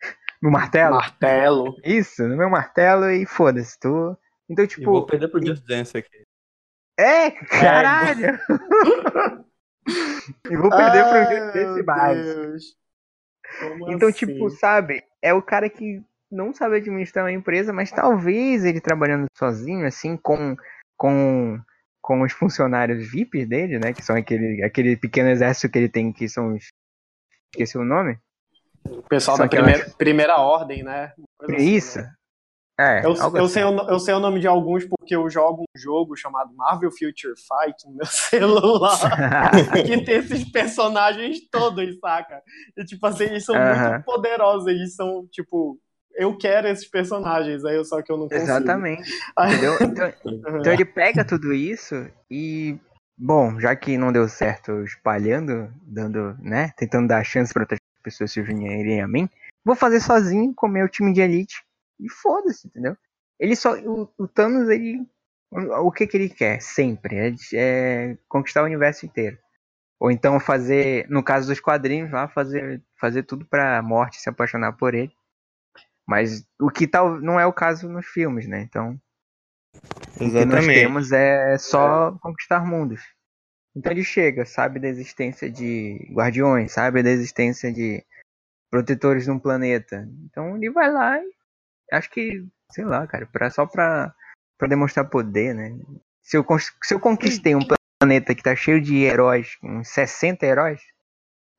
<laughs> No martelo. Martelo. Isso, no meu martelo e foda-se, tu. Então, tipo. Eu vou perder pro Just Dance aqui. É, caralho! É. <laughs> e vou perder Ai, pro desse mais. Então, tipo, assim? tipo, sabe, é o cara que não sabe administrar uma empresa, mas talvez ele trabalhando sozinho, assim, com, com, com os funcionários VIP dele, né? Que são aquele, aquele pequeno exército que ele tem, que são os. Esqueci o nome? O pessoal da primeira, primeira ordem, né? Isso. Assim, né? É, eu, eu, assim. sei o, eu sei o nome de alguns porque eu jogo um jogo chamado Marvel Future Fight no meu <laughs> celular. <laughs> que tem esses personagens todos, saca? E tipo assim, eles são uh -huh. muito poderosos, eles são, tipo, eu quero esses personagens, aí só que eu não consigo. Exatamente. <laughs> Entendeu? Então, então ele pega tudo isso e. Bom, já que não deu certo espalhando, dando, né? Tentando dar chance para outras pessoas se unirem a mim, vou fazer sozinho com meu time de elite e foda-se, entendeu? Ele só. O, o, Thanos, ele. O que, que ele quer? Sempre. É, é, conquistar o universo inteiro. Ou então fazer. No caso dos quadrinhos lá, fazer, fazer tudo pra morte se apaixonar por ele. Mas o que tal. Não é o caso nos filmes, né? Então. Exatamente. O que nós temos é só é. conquistar mundos. Então ele chega, sabe da existência de guardiões, sabe da existência de protetores de um planeta. Então ele vai lá e acho que, sei lá, cara, pra, só pra, pra demonstrar poder, né? Se eu, se eu conquistei um planeta que tá cheio de heróis, uns 60 heróis,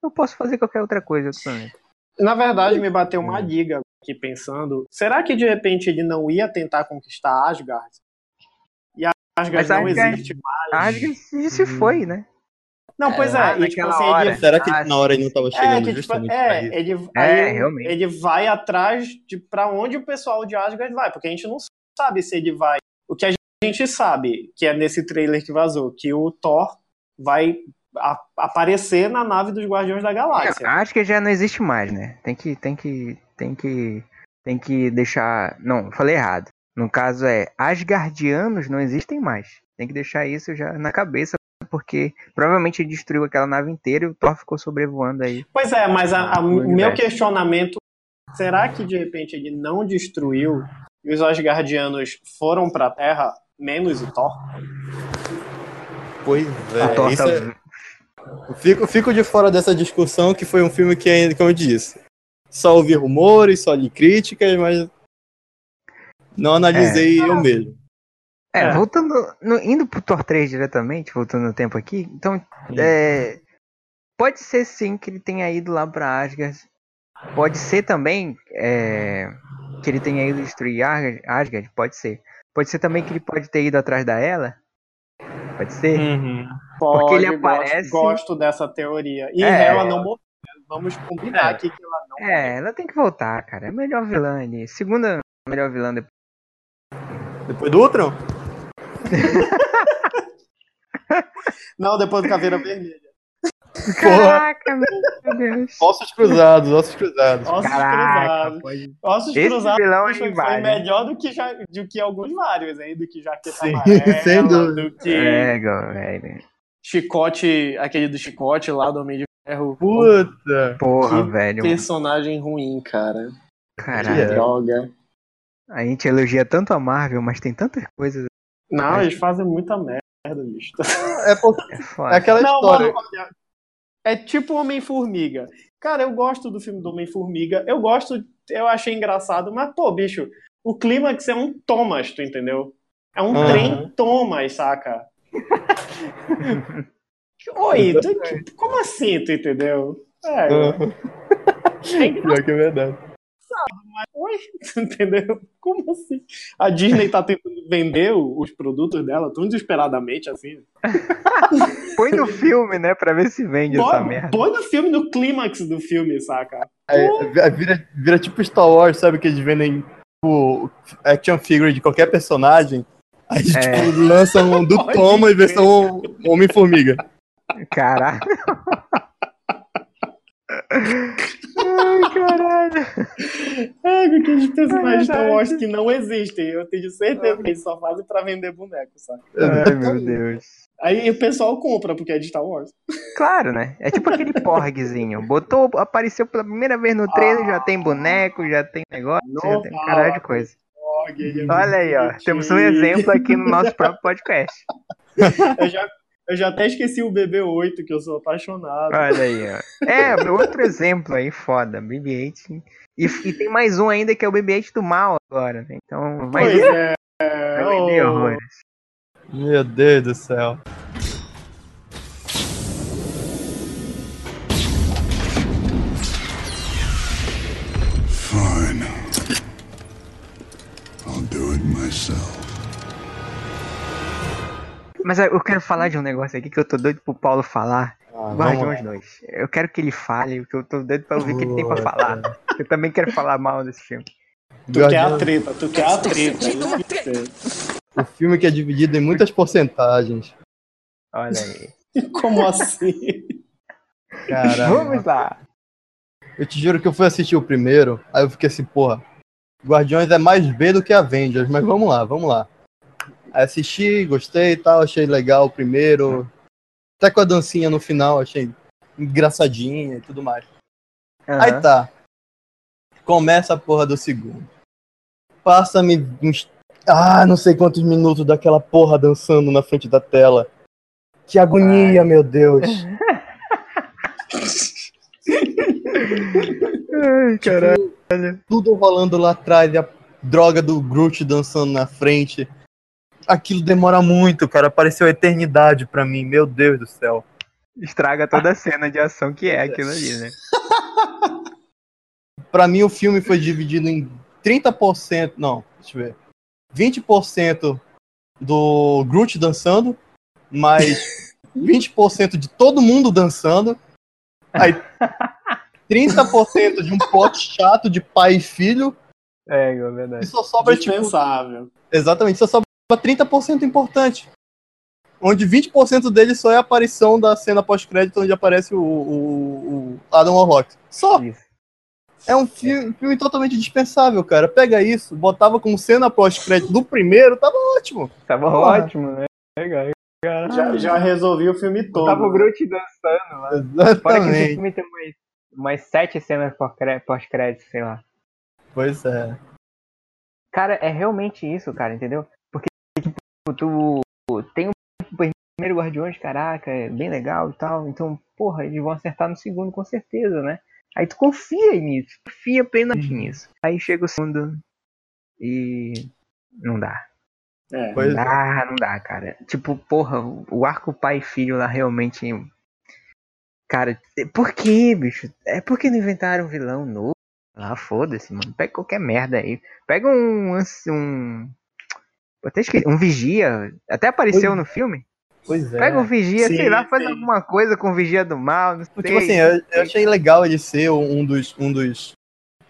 eu posso fazer qualquer outra coisa outro planeta. Na verdade, me bateu uma diga aqui pensando, será que de repente ele não ia tentar conquistar Asgard? E Asgard Mas não Asgard, existe mais. Asgard se foi, né? Não, pois é. é e, tipo, assim, hora, ele... Será que ah, na hora ele não estava chegando é, que, tipo, justamente é, ele, é, realmente. ele vai atrás de para onde o pessoal de Asgard vai, porque a gente não sabe se ele vai. O que a gente sabe, que é nesse trailer que vazou, que o Thor vai a, aparecer na nave dos Guardiões da Galáxia. Acho que já não existe mais, né? Tem que tem que tem que tem que deixar, não, falei errado. No caso é Asgardianos não existem mais. Tem que deixar isso já na cabeça porque provavelmente ele destruiu aquela nave inteira e o Thor ficou sobrevoando aí. Pois é, mas o meu questionamento, será que de repente ele não destruiu e os Asgardianos foram pra Terra, menos o Thor? Pois é, Thor tá... é... Fico, fico de fora dessa discussão que foi um filme que, ainda, como eu disse, só ouvi rumores, só li críticas, mas não analisei é. eu mesmo. É, é, voltando, no, indo pro Thor 3 diretamente, voltando no tempo aqui, então, é, pode ser sim que ele tenha ido lá pra Asgard, pode ser também é, que ele tenha ido destruir Asgard, pode ser. Pode ser também que ele pode ter ido atrás da ela, pode ser. Uhum. Pode, Porque ele aparece... Gosto, gosto dessa teoria. E é, ela não morreu, vamos combinar é. aqui que ela não É, ela tem que voltar, cara, é a melhor vilã ali, segunda melhor vilã depois. Depois do Ultron? <laughs> Não, depois do Caveira Vermelha. Caraca, meu Deus. <laughs> Ossos cruzados, ossos cruzados. Ossos Caraca, cruzados. Pode... Ossos Esse cruzados vilão foi, foi melhor do que, já, do que alguns vários aí, do que Jaqueta Sim, Amarela, <laughs> sem dúvida. do que... É, velho. Chicote, aquele do Chicote lá do Homem de Ferro. Puta! Porra, que velho. personagem ruim, cara. Caralho. Que droga. A gente elogia tanto a Marvel, mas tem tantas coisas não, eles fazem muita merda, bicho. É, porque... <laughs> é, é aquela não, história. Mano, é tipo Homem-Formiga. Cara, eu gosto do filme do Homem-Formiga. Eu gosto, eu achei engraçado, mas, pô, bicho, o clímax é um Thomas, tu entendeu? É um uhum. trem Thomas, saca? <laughs> Oi, tu, como assim, tu entendeu? É, uhum. é <laughs> Pior que é verdade mas oi, entendeu? Como assim? A Disney tá tentando vender os produtos dela tão desesperadamente assim. <laughs> põe no filme, né, pra ver se vende põe, essa merda. Põe no filme, no clímax do filme, saca? É, vira, vira tipo Star Wars, sabe? Que eles vendem tipo, action figure de qualquer personagem. Aí, é. tipo, lançam do <laughs> Toma e versão Homem-Formiga. Caralho. Ai, caralho. Ai, aqueles personagens Star Wars que não existem. Eu tenho certeza que eles só fazem pra vender boneco, sabe? Ai, meu Deus. Aí o pessoal compra porque é de Star Wars. Claro, né? É tipo aquele porgzinho. Botou, apareceu pela primeira vez no trailer, ah, já tem boneco, já tem negócio, já tem um caralho de coisa. Porg, é Olha aí, ó. Temos um exemplo aqui no nosso próprio podcast. <laughs> Eu já eu já até esqueci o BB-8, que eu sou apaixonado. Olha aí, ó. É, <laughs> outro exemplo aí, foda. BB-8. E, e, tem mais um ainda que é o BB-8 do mal agora, né? Então, mais pois um. é. Vai oh. horrores. Meu Deus do céu. Fine. I'll do it myself. Mas eu quero falar de um negócio aqui que eu tô doido pro Paulo falar. Ah, Guardiões 2. Eu quero que ele fale, porque eu tô doido pra ouvir o que ele tem pra falar. Eu também quero falar mal desse filme. Tu quer a treta, tu quer a treta. O filme que é dividido em muitas porcentagens. Olha aí. Como assim? Caramba. Vamos lá. Eu te juro que eu fui assistir o primeiro, aí eu fiquei assim, porra, Guardiões é mais B do que Avengers, mas vamos lá, vamos lá. Assisti, gostei e tal, achei legal o primeiro. Até com a dancinha no final, achei engraçadinha e tudo mais. Uhum. Aí tá. Começa a porra do segundo. Passa-me uns. Ah, não sei quantos minutos daquela porra dançando na frente da tela. Que agonia, Ai. meu Deus. <laughs> Ai, caralho. Tipo, tudo rolando lá atrás, a droga do Groot dançando na frente. Aquilo demora muito, cara. Pareceu eternidade pra mim, meu Deus do céu. Estraga toda a cena de ação que é aquilo ali, né? <laughs> Pra mim, o filme foi dividido em 30%. Não, deixa eu ver. 20% do Groot dançando, mais <laughs> 20% de todo mundo dançando. Aí 30% de um plot chato de pai e filho. É, é E verdade. só sobra, tipo, Dispensável. Exatamente, só sobra 30% importante. Onde 20% dele só é a aparição da cena pós-crédito onde aparece o, o, o Adam Warlock. Só. Isso. É um filme, filme totalmente dispensável, cara. Pega isso, botava como cena pós-crédito do primeiro, tava ótimo. Tava Porra. ótimo, né? Legal. Já, já resolvi o filme todo. Tava o Groot dançando lá. Fora que esse filme tem umas, umas sete cenas pós-cré- pós-crédito, sei lá. Pois é. Cara, é realmente isso, cara, entendeu? Tipo, tu tem o primeiro Guardiões, caraca, é bem legal e tal. Então, porra, eles vão acertar no segundo com certeza, né? Aí tu confia nisso, confia apenas nisso. Aí chega o segundo e não dá. É. Pois não é. dá, não dá, cara. Tipo, porra, o arco pai e filho lá realmente. Cara, por que, bicho? É porque não inventaram um vilão novo? Ah, foda-se, mano. Pega qualquer merda aí. Pega um. um até esqueci, um vigia. Até apareceu no filme. Pois é. Pega um vigia, Sim, sei lá, faz sim. alguma coisa com o vigia do mal. Não sei. Tipo assim, eu, eu achei legal ele ser um dos. Um dos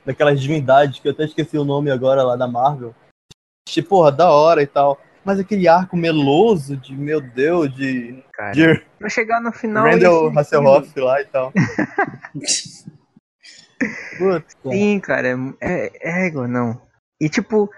daquelas divindades que eu até esqueci o nome agora lá da Marvel. Achei, porra, da hora e tal. Mas aquele arco meloso de, meu Deus, de. cara. de Pra chegar no final. Randall Hasselhoff lá e tal. <laughs> Putz. Sim, cara, é, é igual, não. E tipo,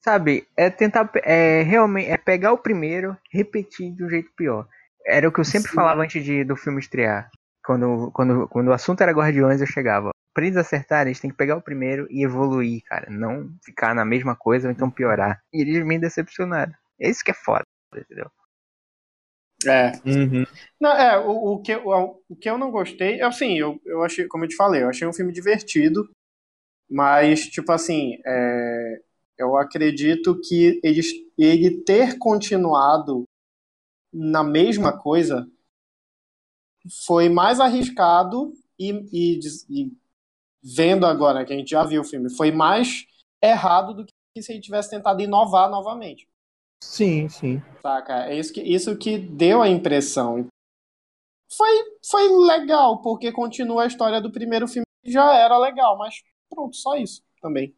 sabe, é tentar, é realmente, é pegar o primeiro, repetir de um jeito pior. Era o que eu sempre Sim. falava antes de, do filme estrear. Quando, quando, quando o assunto era Guardiões, eu chegava. Pra eles acertarem, eles têm que pegar o primeiro e evoluir, cara. Não ficar na mesma coisa ou então piorar. E eles me decepcionaram. É isso que é foda, entendeu? É. Uhum. Não, é, o, o, que, o, o que eu não gostei, é assim, eu, eu achei, como eu te falei, eu achei um filme divertido, mas, tipo assim, é, eu acredito que eles, ele ter continuado na mesma coisa foi mais arriscado e, e, e vendo agora que a gente já viu o filme, foi mais errado do que se ele tivesse tentado inovar novamente. Sim, sim. Saca? É isso que, isso que deu a impressão. Foi, foi legal, porque continua a história do primeiro filme, que já era legal, mas pronto, só isso também.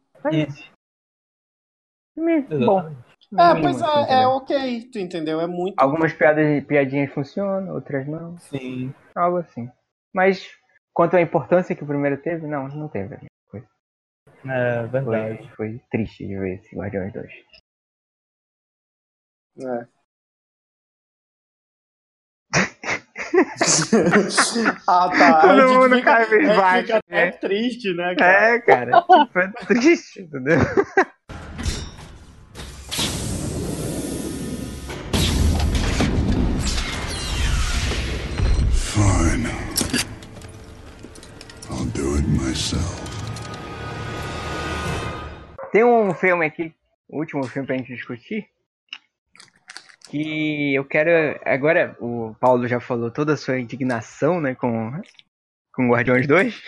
Bom. É, mínimo, pois é, é ok, tu entendeu? É muito. Algumas piadas, piadinhas funcionam, outras não. Sim. Algo assim. Mas quanto à importância que o primeiro teve, não, não teve. É Foi, verdade. foi triste de ver esse Guardiões 2. É. <laughs> ah, tá. Todo gente mundo fica, cai gente baixo, fica até né? triste, né, cara? É, cara. Foi triste, entendeu? <laughs> myself. Tem um filme aqui, o último filme pra gente discutir. Que eu quero. Agora, o Paulo já falou toda a sua indignação, né, com, com Guardiões 2.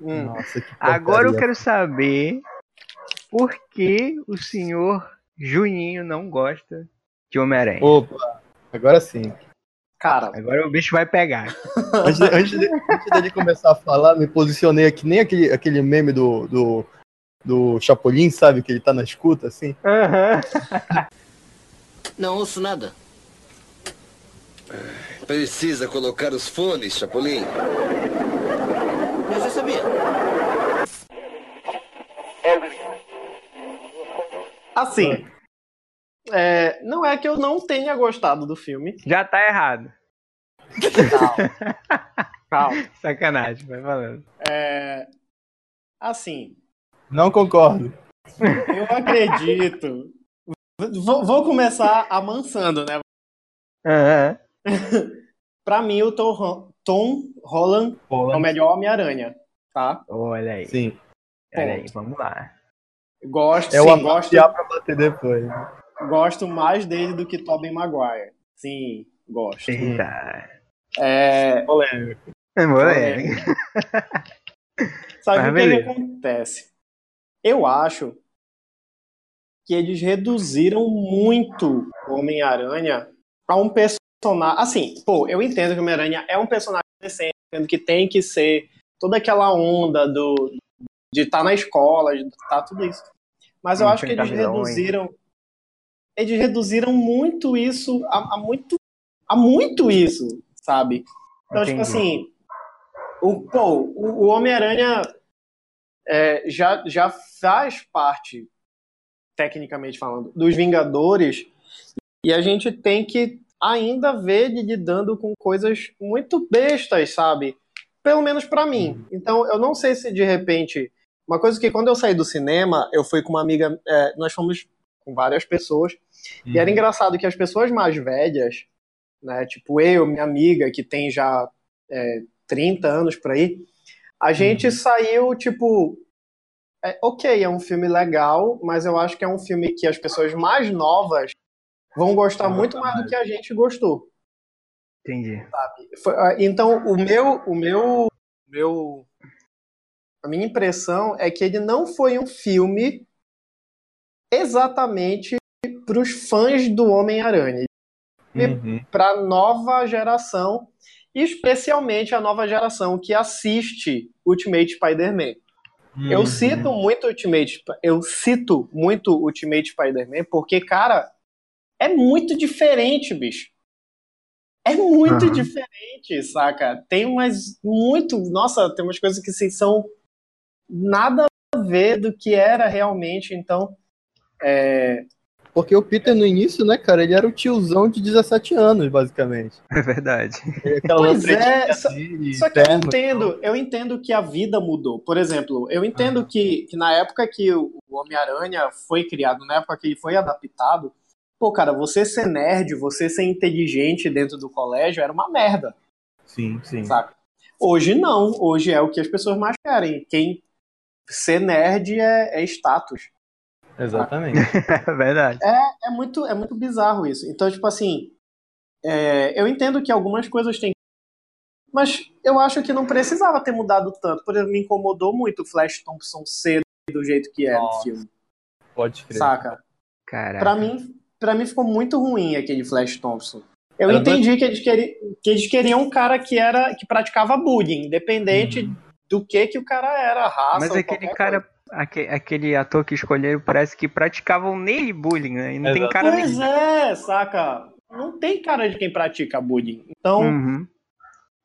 Hum. Nossa, que Agora eu quero saber por que o senhor Juninho não gosta de Homem-Aranha. Opa, agora sim. Cara, Agora o bicho vai pegar. <laughs> Antes, de- antes, de, antes dele começar a falar, me posicionei aqui, nem aquele, aquele meme do, do, do Chapolin, sabe? Que ele tá na escuta, assim. Aham. Não ouço nada. Precisa colocar os fones, Chapolin. Eu já sabia. assim. É, não é que eu não tenha gostado do filme. Já tá errado. Calma. <laughs> Sacanagem, vai falando. É, assim, Não concordo. eu acredito. Vou, vou começar amansando, né? Aham. Pra mim, o Tom, Tom Holland é o melhor Homem-Aranha, tá? Olha aí. Sim. Olha aí, vamos lá. Gosto, É sim, o gosto. pra bater depois. Gosto mais dele do que Tobey Maguire. Sim, gosto. Eita. É, Polêmico. É moleque. <laughs> Sabe Mas o que, que acontece? Eu acho que eles reduziram muito o Homem-Aranha a um personagem. Assim, pô, eu entendo que o Homem-Aranha é um personagem decente, entendo que tem que ser toda aquela onda do de estar na escola, de estar tudo isso. Mas eu acho que eles reduziram. Eles reduziram muito isso a, a muito. a muito isso, sabe? Então, tipo Entendi. assim, o, pô, o, o Homem-Aranha é, já, já faz parte, tecnicamente falando, dos Vingadores, e a gente tem que ainda ver ele lidando com coisas muito bestas, sabe? Pelo menos pra mim. Então, eu não sei se de repente. Uma coisa que quando eu saí do cinema, eu fui com uma amiga. é, nós fomos com várias pessoas. E era engraçado que as pessoas mais velhas, né, tipo eu, minha amiga, que tem já é, 30 anos por aí, a gente saiu, tipo, é, ok, é um filme legal, mas eu acho que é um filme que as pessoas mais novas vão gostar Vão muito mais do que a gente gostou. Entendi. Foi- ah, então, o meu, o meu, meu, a minha impressão é que ele não foi um filme exatamente para os fãs do Homem-Aranha, Uhum. para a nova geração, especialmente a nova geração que assiste Ultimate Spider-Man. Eu Uhum. cito muito Ultimate, eu cito muito Ultimate Spider-Man porque, cara, é muito diferente, bicho. É muito Aham. diferente, saca? Tem umas muito, nossa, tem umas coisas que assim, são nada a ver do que era realmente, então é, Porque o Peter no início, né, cara, ele era o tiozão de 17 anos, basicamente. <laughs> É verdade. Aquela Pois é, só- Só que eu entendo, eu entendo que a vida mudou. Por exemplo, eu entendo que, que na época que o o Homem-Aranha foi criado, na época que ele foi adaptado, pô, cara, você ser nerd, você ser inteligente dentro do colégio era uma merda, Sim, sim. saca? Hoje não, hoje é o que as pessoas mais querem. Quem ser nerd é, é status. Exatamente. <laughs> É verdade. É, é, muito, é muito bizarro isso. Então, tipo assim, é, eu entendo que algumas coisas têm. Mas eu acho que não precisava ter mudado tanto. Por exemplo, me incomodou muito o Flash Thompson ser do jeito que é no Nossa. filme. Pode crer. Saca? Caraca. Pra mim, pra mim ficou muito ruim aquele Flash Thompson. Eu Era entendi que eles, queriam, que eles queriam um cara que era que praticava bullying, independente Uhum. do que que o cara era, raça. Mas ou aquele cara, aque- aquele ator que escolheram parece que praticavam nele bullying, né? E não tem Exato. cara Pois nenhum. é, saca? Não tem cara de quem pratica bullying. Então, Uhum.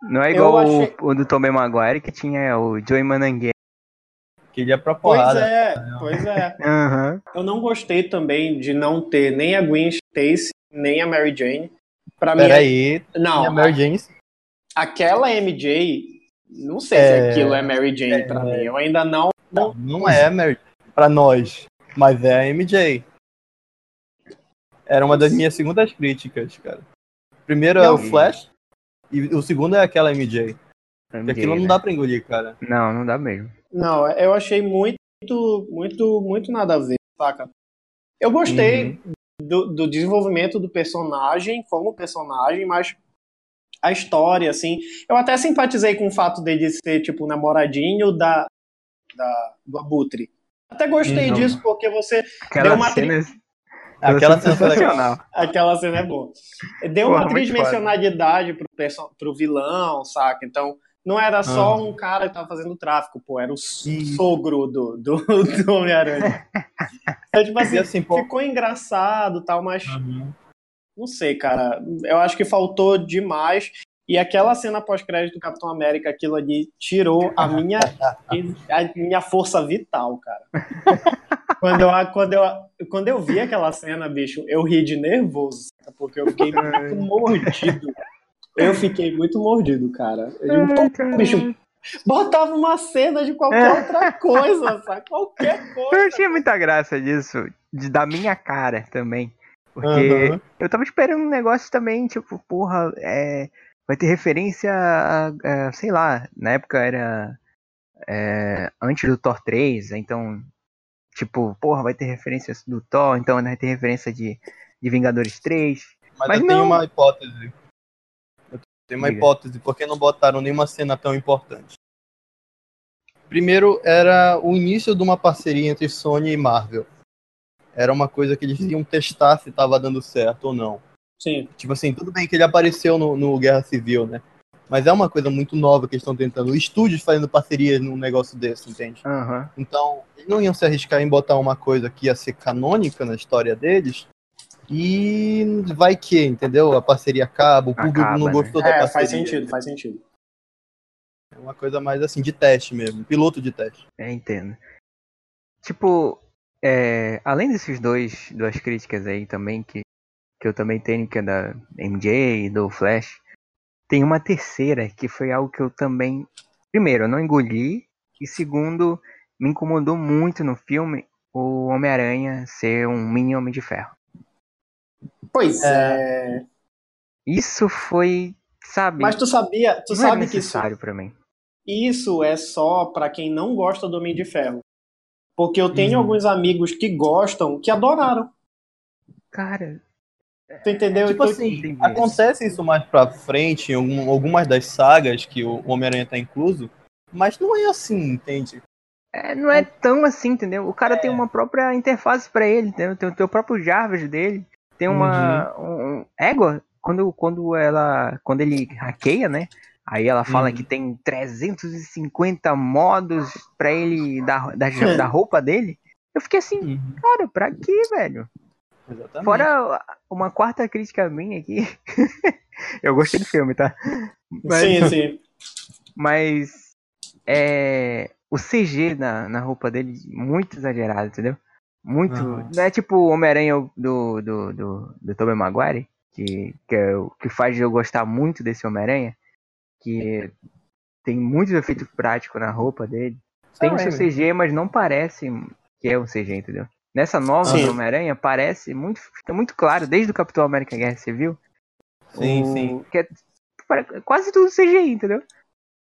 Não é igual achei- o, o do Tobey Maguire, que tinha o Joey Mananguer. Que ele é pra pois porrada. é, pois é. Aham. Eu não gostei também de não ter nem a Gwen Stacy, nem a Mary Jane. Pra mim, Peraí, não, e a Mary Jane aquela MJ, não sei se É, aquilo é Mary Jane pra mim. Eu ainda não. Não, não é Mary pra nós, mas é a MJ. Era uma das minhas segundas críticas, cara. Primeiro é Não. o Flash e o segundo é aquela MJ. Que MJ, aquilo não né? dá pra engolir, cara. Não, não dá mesmo. Não, eu achei muito, muito, muito nada a ver, saca? Eu gostei Uhum. do, do desenvolvimento do personagem como personagem, mas a história, assim. Eu até simpatizei com o fato dele ser, tipo, o namoradinho da, da, do Abutre. Até gostei Uhum. disso, porque você. Aquela Deu uma cena. Aquela cena foi legal. sensacional. Aquela cena é boa. Deu Porra, uma tridimensionalidade pro, perso- pro vilão, saca? Então, não era só Ah. um cara que tava fazendo tráfico, pô, era o s- Isso. sogro do, do, <laughs> do Homem-Aranha. Então, tipo assim, assim, pô. ficou engraçado e tal, mas Uhum. não sei, cara. Eu acho que faltou demais. E aquela cena pós-crédito do Capitão América, aquilo ali tirou a minha, <laughs> a minha força vital, cara. quando, eu, quando, eu, quando eu vi aquela cena, bicho, eu ri de nervoso, porque eu fiquei muito mordido. Eu fiquei muito mordido, cara. Eu digo, pô, bicho, botava uma cena de qualquer outra coisa, sabe? Qualquer coisa. Eu achei muita graça disso, de, da minha cara também. Porque Uhum. eu tava esperando um negócio também, tipo, porra, é, vai ter referência a, a- sei lá, na época era é, antes do Thor 3, então tipo, porra, vai ter referência do Thor, então vai ter referência de, de Vingadores 3. Mas, Mas eu tenho não. uma hipótese. Eu tenho uma Diga. hipótese, por que não botaram nenhuma cena tão importante? Primeiro, era o início de uma parceria entre Sony e Marvel. Era uma coisa que eles iam testar se tava dando certo ou não. Sim. Tipo assim, tudo bem que ele apareceu no, no Guerra Civil, né? Mas é uma coisa muito nova que eles estão tentando. Estúdios fazendo parcerias num negócio desse, entende? Aham. Então, eles não iam se arriscar em botar uma coisa que ia ser canônica na história deles. E vai que, entendeu? A parceria acaba, o público Acaba, não né? gostou da É, parceria. faz sentido, faz sentido. É uma coisa mais assim, de teste mesmo, piloto de teste. É, entendo. Tipo, é, além desses dois, duas críticas aí também, que, que eu também tenho, que é da MJ e do Flash, tem uma terceira, que foi algo que eu também, primeiro, eu não engoli, e segundo, me incomodou muito no filme o Homem-Aranha ser um mini Homem de Ferro. Pois é. Isso foi, sabe, Mas tu sabia, tu não era sabe que isso, necessário pra mim. isso é só pra quem não gosta do Homem de Ferro. Porque eu tenho Uhum. alguns amigos que gostam, que adoraram. Cara, Tu entendeu? Tipo Então, assim, acontece isso mais pra frente em algum- algumas das sagas que o Homem-Aranha tá incluso, mas não é assim, entende? É, não é tão assim, entendeu? O cara tem uma própria interface pra ele, entendeu? Tem o teu próprio Jarvis dele, tem uma um, um- égua quando quando ela quando ele hackeia, né? Aí ela fala Uhum. que tem 350 modos pra ele da, da, <laughs> da roupa dele. Eu fiquei assim, cara, pra quê, velho? Exatamente. Fora uma quarta crítica minha aqui. <laughs> eu gostei do filme, tá? Mas- Sim, sim. mas é, o CG na, na roupa dele muito exagerado, entendeu? Muito. Não é tipo o Homem-Aranha do, do, do, do Tobey Maguire, que, que, é o que faz eu gostar muito desse Homem-Aranha, que tem muito efeito prático na roupa dele. Tem o seu Raimi. CG, mas não parece que é um CG, entendeu? Nessa nova Homem-Aranha parece muito, fica muito claro, desde o Capitão América Guerra Civil. Sim, o- sim. Que é quase tudo CGI, entendeu?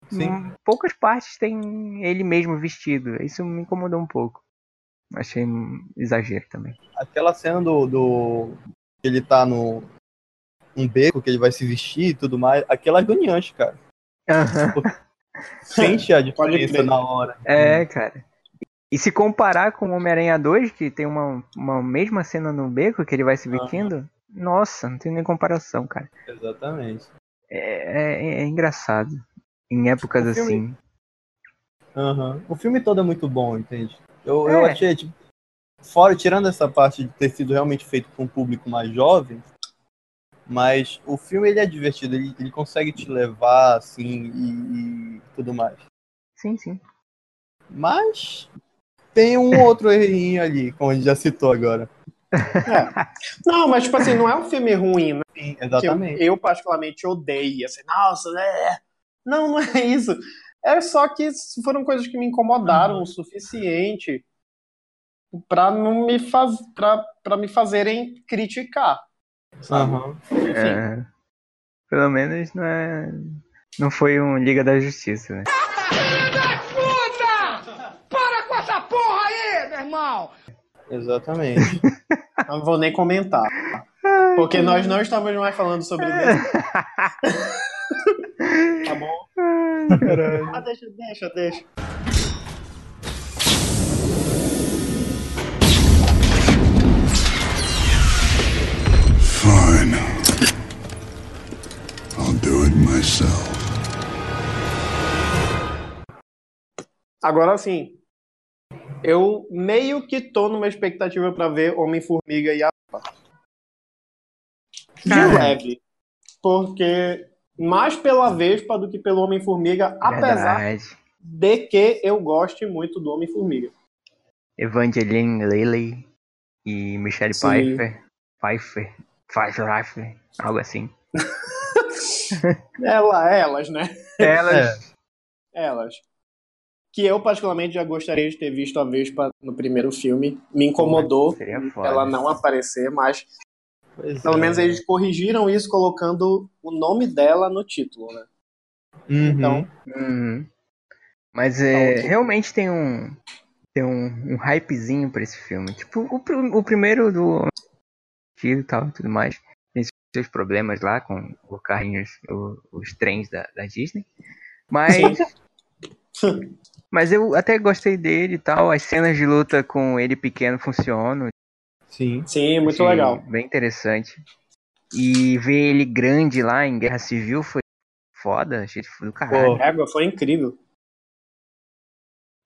Sim. Hum, Poucas partes tem ele mesmo vestido. Isso me incomodou um pouco. Achei um exagero também. Aquela cena do, do. que ele tá no. um beco, que ele vai se vestir e tudo mais, aquela é agoniante, cara. Sente a <laughs> diferença na hora. É, cara. E se comparar com o Homem-Aranha 2, que tem uma, uma mesma cena no beco que ele vai se vestindo, nossa, não tem nem comparação, cara. Exatamente. É, é- é engraçado. Em épocas O filme- assim. Aham. O filme todo é muito bom, entende? Eu, eu É. achei, tipo, fora, tirando essa parte de ter sido realmente feito para um público mais jovem, mas o filme ele é divertido, ele, ele consegue te levar, assim, e, e tudo mais. Sim, sim. Mas tem um outro errinho ali, como a gente já citou agora. Não, mas tipo assim, não é um filme ruim, né? Sim, Que eu, exatamente. eu particularmente odeio. Assim, nossa, é. Não, não é isso. É só que foram coisas que me incomodaram o suficiente pra não me faz, pra, pra me fazerem criticar. Enfim. É, pelo menos não é. Não foi um Liga da Justiça, né? Para com essa porra aí, meu irmão! Exatamente. <laughs> Não vou nem comentar. Porque nós não estamos mais falando sobre isso. <laughs> tá bom? Ah, deixa, deixa, deixa. Fine. I'll do it myself. Agora sim. Eu meio que tô numa expectativa pra ver Homem-Formiga e a De leve. Porque mais pela Vespa do que pelo Homem-Formiga, apesar Verdade. de que eu goste muito do Homem-Formiga. Evangeline Lilly e Michelle Sim. Pfeiffer. Pfeiffer. Pfeiffer. Algo assim. <laughs> Ela, elas, né? Elas. Elas. Que eu, particularmente, já gostaria de ter visto a Vespa no primeiro filme. Me incomodou ela não aparecer, mas Pois pelo é. menos eles corrigiram isso colocando o nome dela no título, né? Uhum. Então, Uhum. Mas é, Tá ok. realmente tem um ter um, um hypezinho pra esse filme. Tipo, o, o primeiro do tiro e tal, tudo mais. Tem seus problemas lá com os carrinhos, o- os trens da, da Disney. Mas. <laughs> Mas eu até gostei dele e tal. As cenas de luta com ele pequeno funcionam. Sim. Sim, muito Achei legal. Bem interessante. E ver ele grande lá em Guerra Civil foi foda, achei do caralho. Pô. Égua, foi incrível.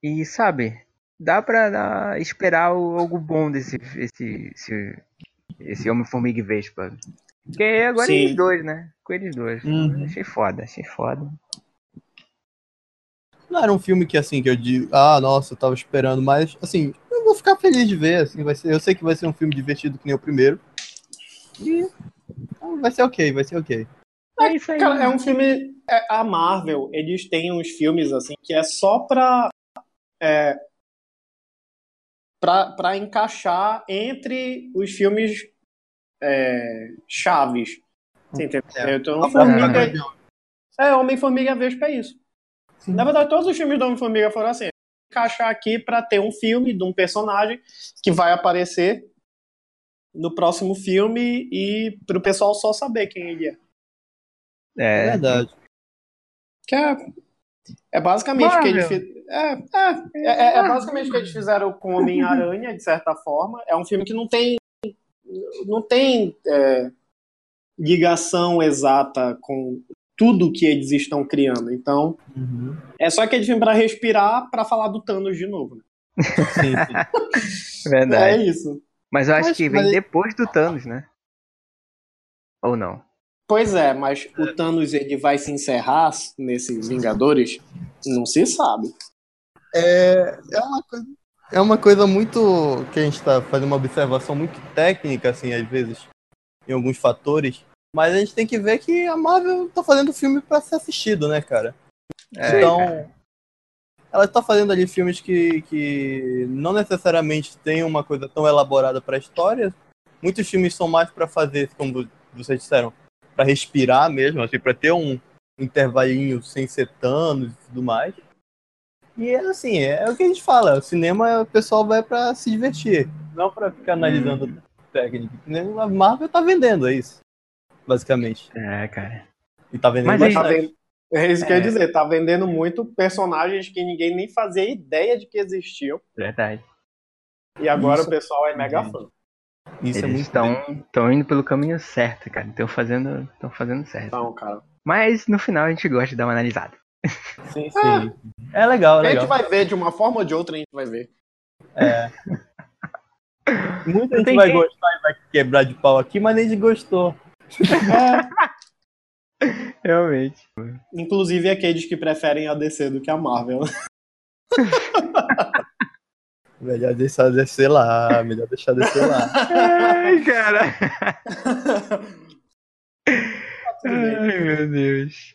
E sabe, dá pra dar- esperar algo bom desse esse, esse, esse Homem-Formiga e Vespa. Porque agora Sim. eles dois, né? Com eles dois. Uhum. Achei foda, achei foda. Não era um filme que, assim, que eu digo, ah, nossa, eu tava esperando, mas, assim, eu vou ficar feliz de ver, assim, vai ser, eu sei que vai ser um filme divertido que nem o primeiro. E ah, vai ser ok, vai ser ok. É isso aí. Cara, é um filme. é, a Marvel, eles têm uns filmes assim que é só pra. É, pra, pra encaixar entre os filmes é, chaves. Você entendeu? É. Então, Uma Formiga, forma- é, Homem-Formiga e a Vespa é isso. Sim. Na verdade, todos os filmes do Homem-Formiga foram assim. Encaixar aqui pra ter um filme de um personagem que vai aparecer no próximo filme e pro pessoal só saber quem ele é. É É, verdade. Que é, é basicamente o que eles fizeram. É, é, é, é basicamente o que eles fizeram com Homem-Aranha, de certa forma. É um filme que não tem. Não tem é, ligação exata com tudo que eles estão criando. Então, Uhum. é só aquele filme pra respirar pra falar do Thanos de novo. né? Sim, sim. <laughs> É verdade. isso. Mas eu acho Mas- que vem mas- depois do Thanos, né? Ou não? Pois é, mas o Thanos ele vai se encerrar nesse Vingadores? Não se sabe. É, é uma coisa. É uma coisa muito. que a gente tá fazendo uma observação muito técnica, assim, às vezes, em alguns fatores. Mas a gente tem que ver que a Marvel tá fazendo filme pra ser assistido, né, cara? É, então. cara. Ela tá fazendo ali filmes que, que não necessariamente tem uma coisa tão elaborada pra história. Muitos filmes são mais pra fazer, como vocês disseram, pra respirar mesmo, assim, pra ter um intervalinho sem ser Thanos e tudo mais. E é assim, é o que a gente fala, o cinema o pessoal vai pra se divertir, não pra ficar analisando técnica. A Marvel tá vendendo, é isso. Basicamente. É, cara. E tá vendendo Mas Tá vendo- É isso que eu ia É. dizer, tá vendendo muito personagens que ninguém nem fazia ideia de que existiam. Verdade. E agora Isso. o pessoal é mega fã. Isso é Eles muito estão estão indo pelo caminho certo, cara. Estão fazendo, estão fazendo certo. Então, cara. Mas no final a gente gosta de dar uma analisada. Sim, <laughs> sim. É legal, é A gente legal. vai ver de uma forma ou de outra, a gente vai ver. <laughs> Muita gente vai quem- gostar e vai quebrar de pau aqui, mas nem de gostou. <laughs> Realmente. Inclusive aqueles que preferem a DC do que a Marvel. <laughs> Melhor deixar descer lá, melhor deixar descer lá. Ai, cara. Ai, meu Deus.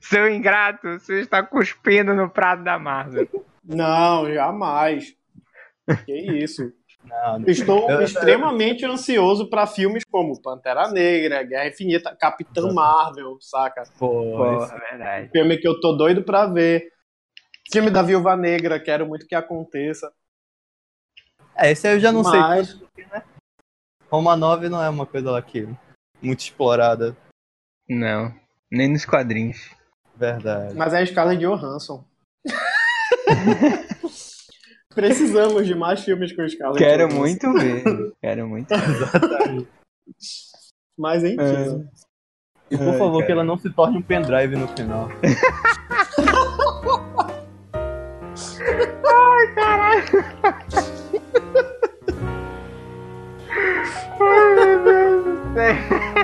Seu ingrato, você está cuspindo no prato da Marvel. Não, jamais. Que isso. Não, não. Estou Eu- extremamente ansioso pra filmes como Pantera Negra, Guerra Infinita, Capitão Marvel, saca? Pô, esse- é verdade. Filme que eu tô doido pra ver. Filme da Viúva Negra, quero muito que aconteça. É, esse aí eu já não sei. Mas, Roma 9 não é uma coisa lá que muito explorada. Não, nem nos quadrinhos. Verdade. mas é a Scarlett Johansson. <laughs> Precisamos de mais filmes com Scarlett Quero Johansson. muito ver. Quero muito ver. <laughs> Mas enfim. E por Ai, favor, cara. que ela não se torne um pendrive no final. <laughs> <laughs> Ai, meu Deus do céu.